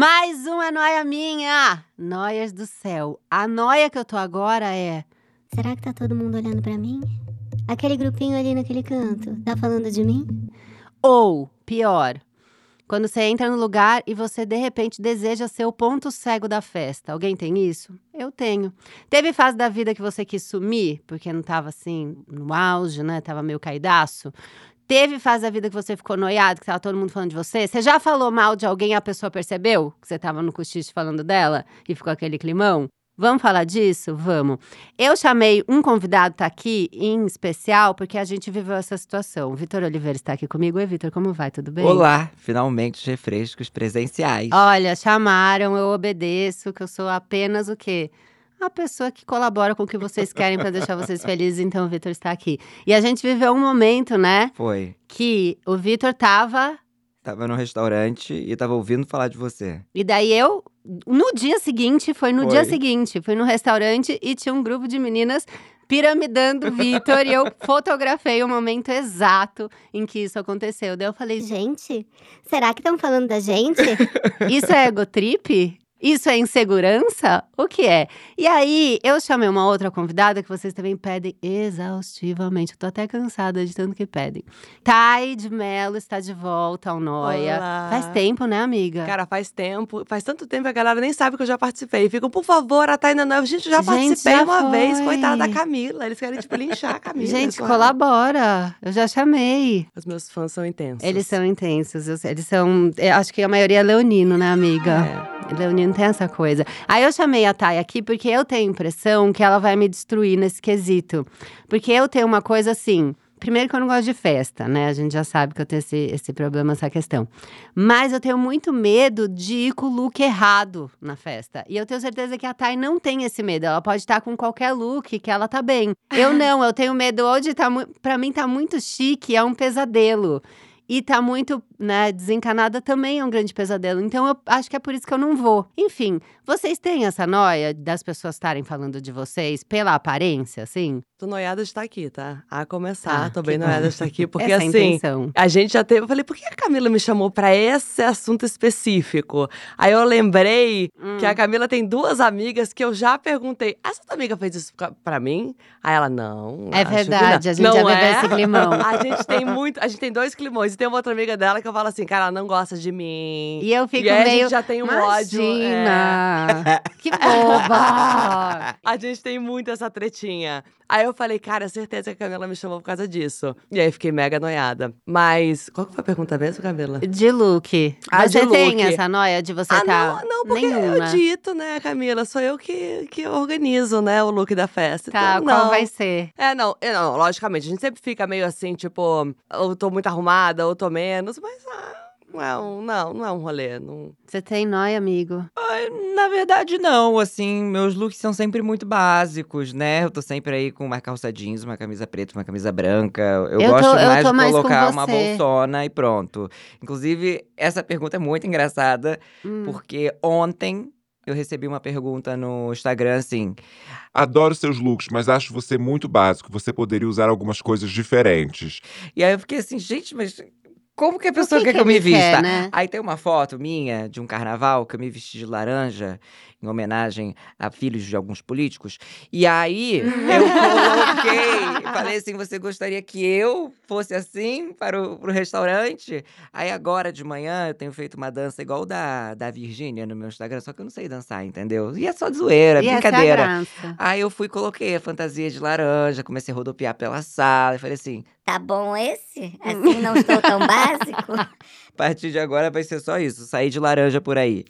Mais uma noia minha! Noias do céu. A noia que eu tô agora é. Será que tá todo mundo olhando pra mim? Aquele grupinho ali naquele canto, tá falando de mim? Ou, pior, quando você entra no lugar e você de repente deseja ser o ponto cego da festa. Alguém tem isso? Eu tenho. Teve fase da vida que você quis sumir, porque não tava assim no auge, né? Tava meio caidaço. Teve fase da vida que você ficou noiado, que tava todo mundo falando de você? Você já falou mal de alguém e a pessoa percebeu que você tava no cochiche falando dela e ficou aquele climão? Vamos falar disso? Vamos. Eu chamei um convidado tá aqui em especial porque a gente viveu essa situação. O Vitor Oliveira está aqui comigo. Oi, Vitor, como vai? Tudo bem? Olá, finalmente os refrescos presenciais. Olha, chamaram, eu obedeço, que eu sou apenas o quê? A pessoa que colabora com o que vocês querem para deixar vocês felizes, então o Vitor está aqui. E a gente viveu um momento, né? Foi. Que o Vitor tava. Tava no restaurante e tava ouvindo falar de você. E daí eu. No dia seguinte, foi no Foi. dia seguinte, fui no restaurante e tinha um grupo de meninas piramidando o Vitor e eu fotografei o momento exato em que isso aconteceu. Daí eu falei, Gente, será que estão falando da gente? Isso é egotrip? Isso é insegurança? O que é? E aí, eu chamei uma outra convidada que vocês também pedem exaustivamente. Eu tô até cansada de tanto que pedem. Thay de Mello está de volta ao Noia. Olá. Faz tempo, né, amiga? Cara, faz tempo, faz tanto tempo que a galera nem sabe que eu já participei. Ficam, por favor, a Taina não. Gente, eu já participei já uma vez, foi. coitada da Camila. Eles querem, tipo, linchar a Camila. Gente, pessoal. colabora. Eu já chamei. Os meus fãs são intensos. Eles são intensos. Eles são. eu acho que a maioria é leonino, né, amiga? É. Leonino tem essa coisa. Aí eu chamei a Thay aqui porque eu tenho a impressão que ela vai me destruir nesse quesito. Porque eu tenho uma coisa assim. Primeiro que eu não gosto de festa, né? A gente já sabe que eu tenho esse, esse problema, essa questão. Mas eu tenho muito medo de ir com o look errado na festa. E eu tenho certeza que a Thay não tem esse medo. Ela pode estar com qualquer look que ela tá bem. Eu não, eu tenho medo hoje, tá, mu- pra mim tá muito chique, é um pesadelo. E tá muito, né, desencanada também é um grande pesadelo. Então eu acho que é por isso que eu não vou. Enfim, vocês têm essa noia das pessoas estarem falando de vocês pela aparência, assim? Tô noiada de estar aqui, tá? A começar, Ah, tô bem bom. noiada de estar aqui. Porque, Essa é a assim, intenção. A gente já teve. Eu falei, por que a Camila me chamou pra esse assunto específico? Aí eu lembrei Hum. que a Camila tem duas amigas que eu já perguntei. Essa tua amiga fez isso pra- pra mim? Aí ela, não. É verdade, não. a gente não já bebeu é? esse climão. A gente tem muito. A gente tem dois climões. Tem uma outra amiga dela que eu falo assim, cara, ela não gosta de mim. E eu fico e aí a meio. gente já tem um ódio. é. Imagina! Que boba! A gente tem muito essa tretinha. Aí eu falei, cara, certeza que a Camila me chamou por causa disso. E aí fiquei mega noiada. Mas, qual que foi a pergunta mesmo, Camila? De look. Ah, Você de tem look. essa noia de você ah, tá. não, não, porque Nenhuma. eu dito, né, Camila? Sou eu que, que organizo, né, o look da festa. Tá, então, qual não. vai ser? É, não, é, não, logicamente, a gente sempre fica meio assim, tipo, ou tô muito arrumada, ou tô menos, mas ah, não é um, não, não é um rolê. Não... Você tem noia, amigo? Ai, Na verdade, não. Assim, meus looks são sempre muito básicos, né? Eu tô sempre aí com uma calça jeans, uma camisa preta, uma camisa branca. Eu, Eu tô- gosto eu mais tô de mais colocar uma bolsona e pronto. Inclusive, essa pergunta é muito engraçada, Hum. porque ontem eu recebi uma pergunta no Instagram assim. Adoro seus looks, mas acho você muito básico. Você poderia usar algumas coisas diferentes. E aí eu fiquei assim, gente, mas como que a pessoa que quer que que eu me quer, vista? né? Aí tem uma foto minha de um carnaval que eu me vesti de laranja, em homenagem a filhos de alguns políticos. E aí eu coloquei, falei assim: você gostaria que eu fosse assim para o pro restaurante? Aí agora de manhã eu tenho feito uma dança igual da, da Virgínia no meu Instagram, só que eu não sei dançar, entendeu? E é só de zoeira, E essa é a brincadeira. graça. Aí eu fui e coloquei a fantasia de laranja, comecei a rodopiar pela sala e falei assim: Tá bom esse? Assim não estou tão a partir de agora vai ser só isso, sair de laranja por aí.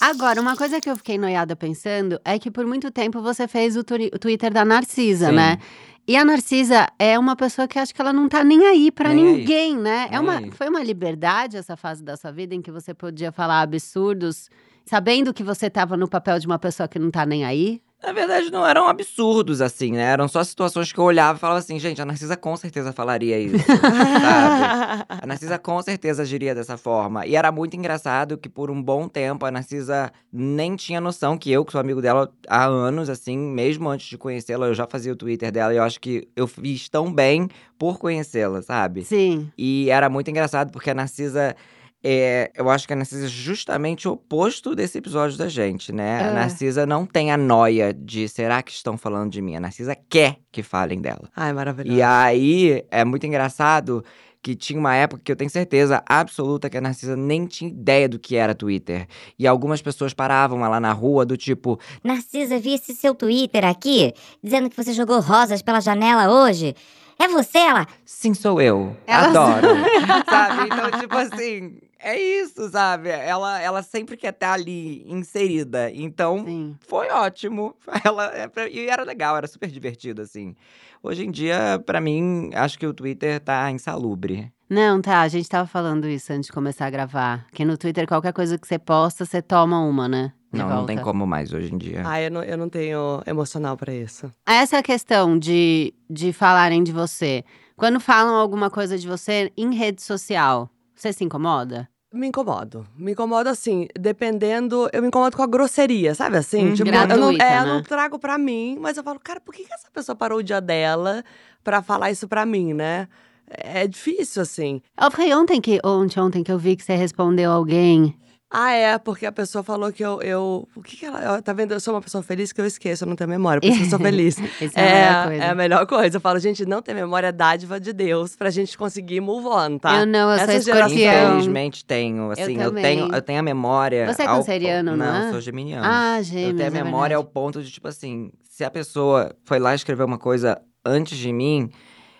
Agora, uma coisa que eu fiquei noiada pensando é que por muito tempo você fez o, o Twitter da Narcisa, Sim. né? E a Narcisa é uma pessoa que acho que ela não tá nem aí pra Nem aí. ninguém, né? É uma, aí. foi uma liberdade essa fase da sua vida em que você podia falar absurdos, sabendo que você tava no papel de uma pessoa que não tá nem aí. Na verdade, não eram absurdos, assim, né? Eram só situações que eu olhava e falava assim, gente, a Narcisa com certeza falaria isso, sabe? A Narcisa com certeza agiria dessa forma. E era muito engraçado que por um bom tempo a Narcisa nem tinha noção que eu, que sou amigo dela há anos, assim, mesmo antes de conhecê-la, eu já fazia o Twitter dela e eu acho que eu fiz tão bem por conhecê-la, sabe? Sim. E era muito engraçado porque a Narcisa. É, eu acho que a Narcisa é justamente o oposto desse episódio da gente, né? É. A Narcisa não tem a noia de será que estão falando de mim? A Narcisa quer que falem dela. Ai, maravilhoso. E aí é muito engraçado que tinha uma época que eu tenho certeza absoluta que a Narcisa nem tinha ideia do que era Twitter. E algumas pessoas paravam ela na rua do tipo, Narcisa, vi esse seu Twitter aqui, dizendo que você jogou rosas pela janela hoje. É você, ela? sim, sou eu. Ela- Adoro. sabe? Então, tipo assim, é isso, sabe? Ela, ela sempre quer estar ali inserida. Então, Sim. foi ótimo. Ela, é pra- e era legal, era super divertido, assim. Hoje em dia, pra mim, acho que o Twitter tá insalubre. Não, tá, a gente tava falando isso antes de começar a gravar. Que no Twitter, qualquer coisa que você posta, você toma uma, né? De Não, não tem volta. como mais hoje em dia. Ai, eu não, eu não tenho emocional pra isso. Essa questão de, de falarem de você. Quando falam alguma coisa de você em rede social, você se incomoda? Me incomodo. Me incomodo assim, dependendo. Eu me incomodo com a grosseria, sabe assim? Hum, tipo, eu não, é, eu né? não trago pra mim, mas eu falo, cara, por que, que essa pessoa parou o dia dela pra falar isso pra mim, né? É difícil, assim. Eu falei ontem que, ontem, ontem que eu vi que você respondeu alguém. Ah, é, porque a pessoa falou que eu. eu o que, que ela. Tá vendo? Eu sou uma pessoa feliz que eu esqueço, eu não tenho memória, por isso que eu sou feliz. Essa é, a melhor coisa. é a melhor coisa. Eu falo, gente, não ter memória é dádiva de Deus pra gente conseguir move on, tá? Eu não, eu sou Essa geração- escorpião. Infelizmente tenho, assim, eu, também. tenho, eu tenho a memória. Você é ao canceriano, não é? eu sou geminiano. Ah, eu gêmeos, tenho a é memória ao verdade. ponto de, tipo assim, se a pessoa foi lá escrever uma coisa antes de mim,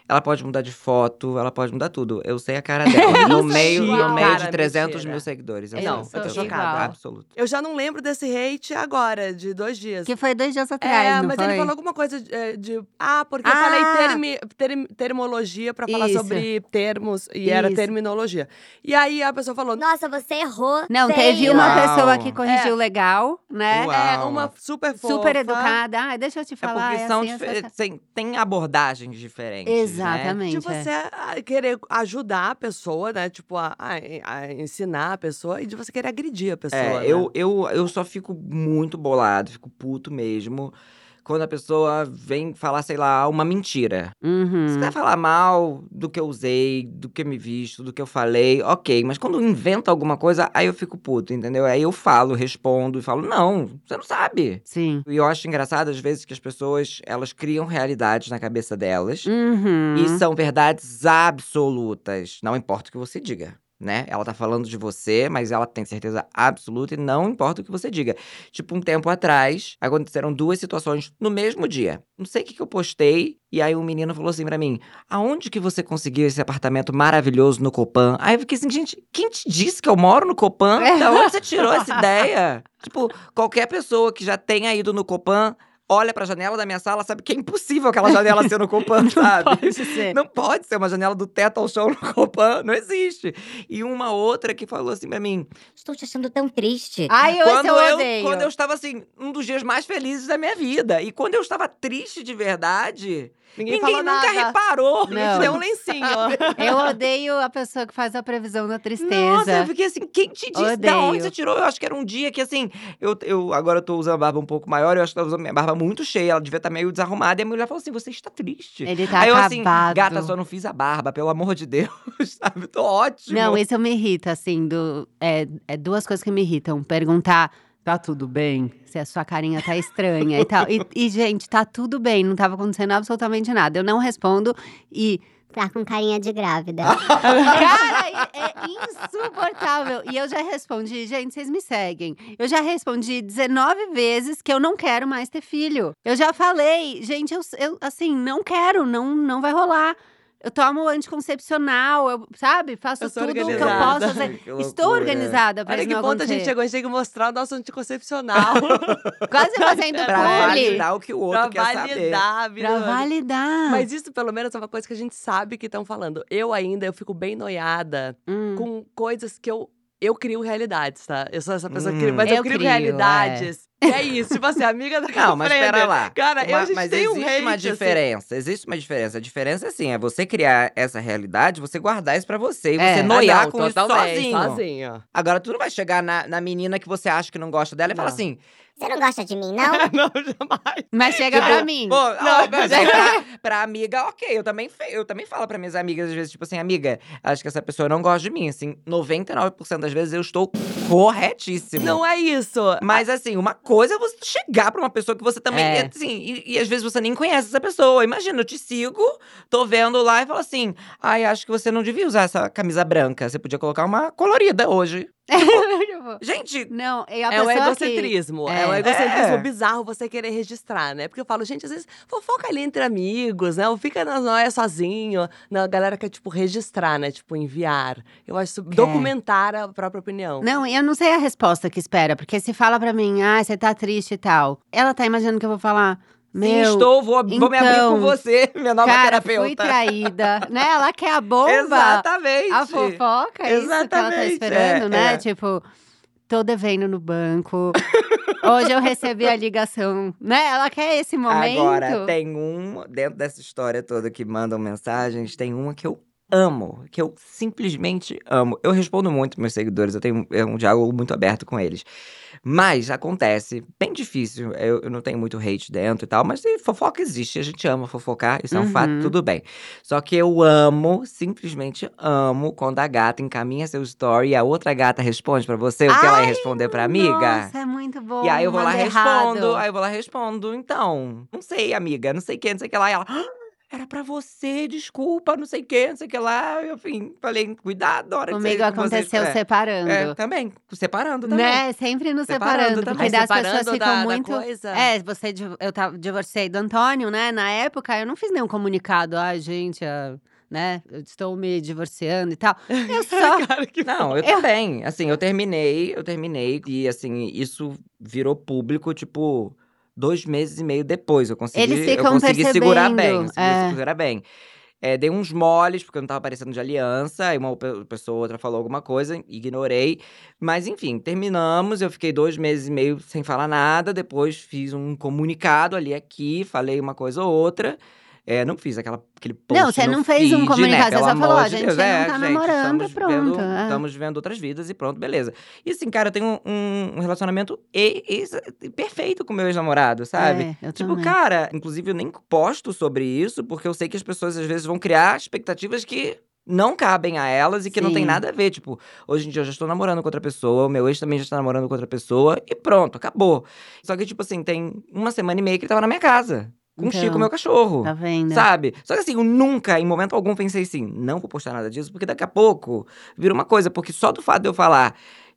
ela pode mudar de foto, ela pode mudar tudo. Eu sei a cara dela. no meio, no meio Cara, de 300 mentira. mil seguidores. Eu Eu sei, Não, eu tô chocada. igual. Absoluto. Eu já não lembro desse hate agora, de dois dias. Que foi dois dias atrás, é, não mas foi? ele falou alguma coisa de. é, de- ah, porque eu Ah! falei termi- term- termologia pra falar Isso. sobre termos e era Isso. terminologia. E aí a pessoa falou. Nossa, você errou. Não, feio. teve uma Uau. pessoa que corrigiu É. legal, né? Uau. É, uma super fofa. Super educada. Ah, deixa eu te É falar. porque é são assim, essa- tem, tem abordagens diferentes. Né? Exatamente. De é. você ah, querer ajudar a pessoa, né? Tipo, a, a- a ensinar a pessoa e de você querer agredir a pessoa. É, né? eu, eu, eu só fico muito bolado, fico puto mesmo. Quando a pessoa vem falar, sei lá, uma mentira. Uhum. Se vai falar mal do que eu usei, do que eu me visto, do que eu falei, ok. Mas quando inventa alguma coisa, aí eu fico puto, entendeu? Aí eu falo, respondo e falo, não, você não sabe. Sim. E eu acho engraçado, às vezes, que as pessoas, elas criam realidades na cabeça delas. Uhum. E são verdades absolutas. Não importa o que você diga. Né? Ela tá falando de você, mas ela tem certeza absoluta e não importa o que você diga. Tipo, um tempo atrás, aconteceram duas situações no mesmo dia. Não sei o que, que eu postei, e aí um menino falou assim pra mim: Aonde que você conseguiu esse apartamento maravilhoso no Copan? Aí eu fiquei assim, gente, quem te disse que eu moro no Copan? Da onde você tirou essa ideia? Tipo, qualquer pessoa que já tenha ido no Copan. Olha pra janela da minha sala, sabe que é impossível aquela janela ser no Copan, sabe? Pode ser. Não pode ser uma janela do teto ao chão no Copan, não existe. E uma outra que falou assim pra mim, Estou te achando tão triste. Ai, eu, quando eu eu, odeio. quando eu estava assim, um dos dias mais felizes da minha vida. E quando eu estava triste de verdade, Ninguém, ninguém, falou nunca nada. reparou. Não. te deu um lencinho. Eu odeio a pessoa que faz a previsão da tristeza. Nossa, eu fiquei assim, quem te disse? Da onde Odeio. você tirou? Eu acho que era um dia que, assim, eu, eu agora eu tô usando a barba um pouco maior, eu acho que eu tô usando minha barba muito cheia, ela devia estar meio desarrumada. E a mulher falou assim: você está triste. Ele tá Aí eu acabado. assim, gata, só não fiz a barba, pelo amor de Deus, sabe? Tô ótimo. Não, isso me irrita, assim, do, é, é duas coisas que me irritam. Perguntar, tá tudo bem? Se a sua carinha tá estranha e tal. E, e, gente, tá tudo bem, não tava acontecendo absolutamente nada. Eu não respondo e, Tá com carinha de grávida. cara, é, insuportável. E eu já respondi, gente, vocês me seguem. Eu já respondi 19 vezes que eu não quero mais ter filho. Eu já falei, gente, eu, eu assim, não quero, não, não vai rolar. Eu tomo anticoncepcional, eu, sabe? Faço Eu tudo o que eu posso fazer. Que Estou organizada pra Olha isso que ponto a gente chegou, a gente tem que mostrar o nosso anticoncepcional. Quase fazendo Pra publi. validar o que o outro pra quer saber. validar, Pra Bruno. validar. Mas isso, pelo menos, é uma coisa que a gente sabe que estão falando. Eu ainda, eu fico bem noiada Hum. com coisas que eu... Eu crio realidades, tá? Eu sou essa pessoa que Hum. cria, mas eu, Eu crio, crio, realidades. E é isso, tipo assim, amiga da Não, mas pera lá. Cara, eu, Uma- a gente mas tem um existe hate, uma assim. diferença. Existe uma diferença. A diferença é assim, é você criar essa realidade, você guardar isso pra você e É. você noiar Ah, não, com isso sozinho. sozinho. Agora, tu não vai chegar na, na menina que você acha que não gosta dela e falar assim. Você não gosta de mim, não? não, jamais. Mas chega tipo, pra mim. Pô, ó, Não, mas aí pra, pra amiga, ok. Eu também, eu também falo pra minhas amigas, às vezes, tipo assim, amiga, acho que essa pessoa não gosta de mim. Assim, 99% das vezes eu estou corretíssimo. Não é isso. Mas assim, uma coisa é você chegar pra uma pessoa que você também. É. Assim, e, e às vezes você nem conhece essa pessoa. Imagina, eu te sigo, tô vendo lá e falo assim: ai, acho que você não devia usar essa camisa branca. Você podia colocar uma colorida hoje. Tipo, Gente, não, a É o pessoa que... egocentrismo. É. o É. egocentrismo É. bizarro você querer registrar, né? Porque eu falo, gente, às vezes fofoca ali entre amigos, né? Ou fica na noia sozinho. Não, a galera quer, tipo, registrar, né? Tipo, enviar. Eu acho isso. Documentar a própria opinião. Não, eu não sei a resposta que espera, porque se fala pra mim, ah, você tá triste e tal. Ela tá imaginando que eu vou falar, sim, meu, estou, vou, vou me abrir então, com você, minha nova cara, terapeuta. fui traída, né? Ela quer a bomba, Exatamente. a fofoca, é isso que ela tá Exatamente, esperando, é, né? é. Tipo, tô devendo no banco. Hoje eu recebi a ligação, né? Ela quer esse momento. Agora, tem um, dentro dessa história toda que mandam mensagens, tem uma que eu amo, que eu simplesmente amo. Eu respondo muito meus seguidores, eu tenho é um diálogo muito aberto com eles. Mas acontece, bem difícil, eu, eu não tenho muito hate dentro e tal, mas se fofoca existe, a gente ama fofocar, isso é um Uhum. fato, tudo bem. Só que eu amo, simplesmente amo, quando a gata encaminha seu story e a outra gata responde pra você o que ela ia responder pra amiga. Nossa, é muito bom. E aí eu vou lá manda respondo, errado. aí eu vou lá respondo, então, não sei, amiga, não sei o que, não sei o que lá. E ela, "Ah, era pra você, desculpa, não sei o que, não sei o que lá. Eu, enfim, falei, cuidado, hora que Comigo você, que aconteceu você, é, separando. É, também, separando também. Né? Sempre nos Separando separando. também. Porque daí as pessoas ficam da- da muito. coisa. É, você, eu tava, divorciei do Antônio, né? Na época, eu não fiz nenhum comunicado. Ai, gente, ah, né? Eu estou me divorciando e tal. Eu só. Cara, que Não, eu, também. Assim, eu terminei, eu terminei. E assim, isso virou público, tipo, dois meses e meio depois. Eu consegui, Eles eu ficam consegui segurar bem. percebendo, Consegui é. segurar bem. É, dei uns moles, porque eu não tava aparecendo de aliança. Aí uma pe- pessoa ou outra falou alguma coisa, ignorei. Mas enfim, terminamos. Eu fiquei dois meses e meio sem falar nada. Depois fiz um comunicado ali aqui, falei uma coisa ou outra. É, não fiz aquela, aquele post Não, você não fez um feed, comunicado, né? você só falou, amor "Ó, de gente, Deus. não É, tá gente, namorando, estamos pronto, Vivendo, é. Estamos vivendo outras vidas e pronto, beleza. E assim, cara, eu tenho um, um relacionamento e- ex- perfeito com meu ex-namorado, sabe? É, eu Tipo, também. cara, inclusive eu nem posto sobre isso, porque eu sei que as pessoas às vezes vão criar expectativas que não cabem a elas e que não tem Sim. nada a ver. Tipo, hoje em dia eu já estou namorando com outra pessoa, o meu ex também já está namorando com outra pessoa, e pronto, acabou. Só que, tipo assim, tem uma semana e meia que ele tava na minha casa. Com o Chico, Então, meu cachorro. Tá vendo? Sabe? Só que assim, eu nunca, em momento algum, pensei assim, não vou postar nada disso, porque daqui a pouco vira uma coisa. Porque só do fato de eu falar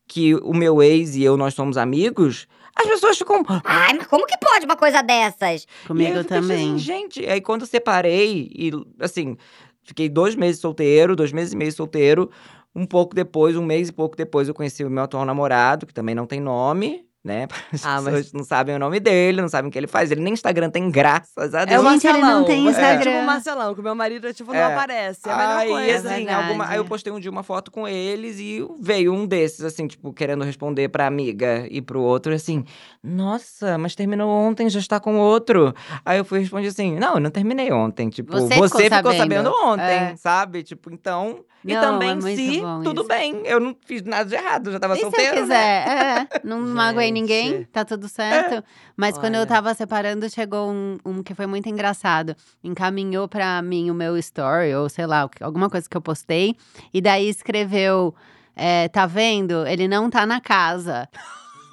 que o meu ex e eu, nós somos amigos, as pessoas ficam. Ai, mas como que pode uma coisa dessas? Comigo eu assim, também. gente, aí quando eu separei, e assim, fiquei dois meses solteiro, dois meses e meio solteiro. Um pouco depois, um mês e pouco depois, eu conheci o meu atual namorado, que também não tem nome, né? As Ah, mas- pessoas não sabem o nome dele, não sabem o que ele faz. Ele nem Instagram tem, graças a É Deus. o Gente, ele não Marcelão. tem Você é Instagram. tipo o Marcelão, que o meu marido, tipo, não É. aparece. É a melhor aí, coisa. assim, verdade. alguma- aí eu postei um dia uma foto com eles e veio um desses, assim, tipo, querendo responder pra amiga e pro outro, assim, nossa, mas terminou ontem, já está com outro. Aí eu fui e respondi assim, não, eu não terminei ontem, tipo, Você você, ficou ficou, sabendo. sabendo, ontem, É. sabe? Tipo, então, e Não, também é se, tudo isso. bem, eu não fiz nada de errado, já tava E se eu solteira, né? quiser? É, não magoei Gente. ninguém, tá tudo certo. Mas quando eu Olha. tava separando, chegou um, um que foi muito engraçado. Encaminhou pra mim o meu story, ou sei lá, alguma coisa que eu postei. E daí escreveu: é, tá vendo? Ele não tá na casa.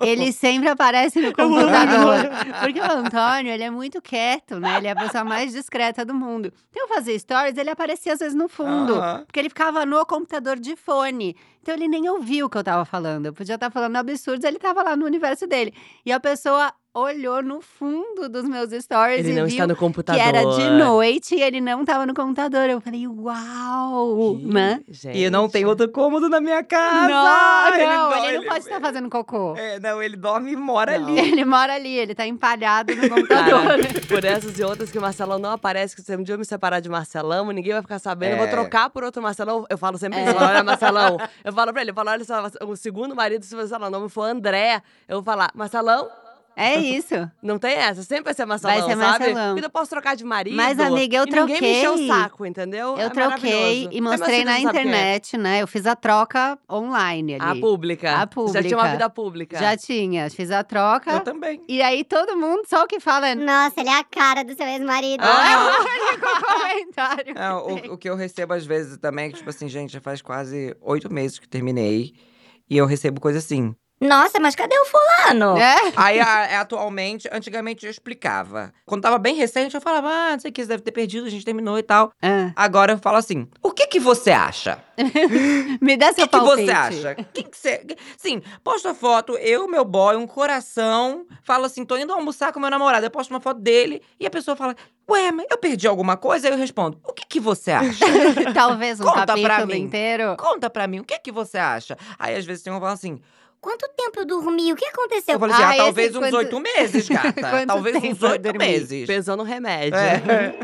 Ele sempre aparece no computador. Porque o Antônio, ele é muito quieto, né? Ele é a pessoa mais discreta do mundo. Então, eu fazia stories, ele aparecia às vezes no fundo. Aham. Porque ele ficava no computador de fone. Então ele nem ouvia o que eu tava falando. Eu podia estar falando absurdos, ele tava lá no universo dele. E a pessoa olhou no fundo dos meus stories Ele e não viu está no que computador. era de noite e ele não tava no computador. Eu falei, uau, Que- né? E não tem outro cômodo na minha casa. Não, Ele não, ele não pode estar fazendo cocô. É, não, ele dorme e mora Não. ali. Ele mora ali, ele tá empalhado no computador. Cara, por essas e outras que o Marcelão não aparece, que se um dia eu me separar de Marcelão, ninguém vai ficar sabendo. Eu vou É. trocar por outro Marcelão. Eu falo sempre É. isso. falo, Olha, Marcelão. Eu falo pra ele, eu falo, olha, só, o segundo marido, se você falar o nome for André, eu vou falar, Marcelão, É isso. não tem essa, sempre vai ser Marcelão, ser sabe? Marcelão. Porque eu posso trocar de marido. Mas, amiga, eu e Ninguém me encheu o troquei. saco, entendeu? Eu É troquei e mostrei na é. internet, né? Eu fiz a troca online ali. A pública. A Já tinha uma pública. vida pública. Já tinha, fiz a troca. Eu também. E aí todo mundo só o que fala é. Nossa, ele é a cara do seu ex-marido. Ah, é o único comentário. É, o, o que eu recebo às vezes também é que, tipo assim, gente, já faz quase oito meses que terminei. E eu recebo coisa assim. Nossa, mas cadê o fulano? É? Aí, a- atualmente, antigamente eu explicava. Quando tava bem recente, eu falava, ah, não sei o que, você deve ter perdido, a gente terminou e tal. Ah, Agora eu falo assim, o que que você acha? me dá O seu que, que palpite. você acha? O que que você... Sim, posta foto, eu, meu boy, um coração, falo assim, tô indo almoçar com meu namorado, eu posto uma foto dele, e a pessoa fala, ué, mas eu perdi alguma coisa? Aí eu respondo, o que que você acha? Talvez um Conta pra capítulo mim. inteiro. Conta pra mim, o que que você acha? Aí às vezes tem um que fala assim, Quanto tempo eu dormi? O que aconteceu? eu falo assim, Ah, ah, talvez uns quanto- oito meses, gata. Talvez uns oito meses. Pesando remédio. É.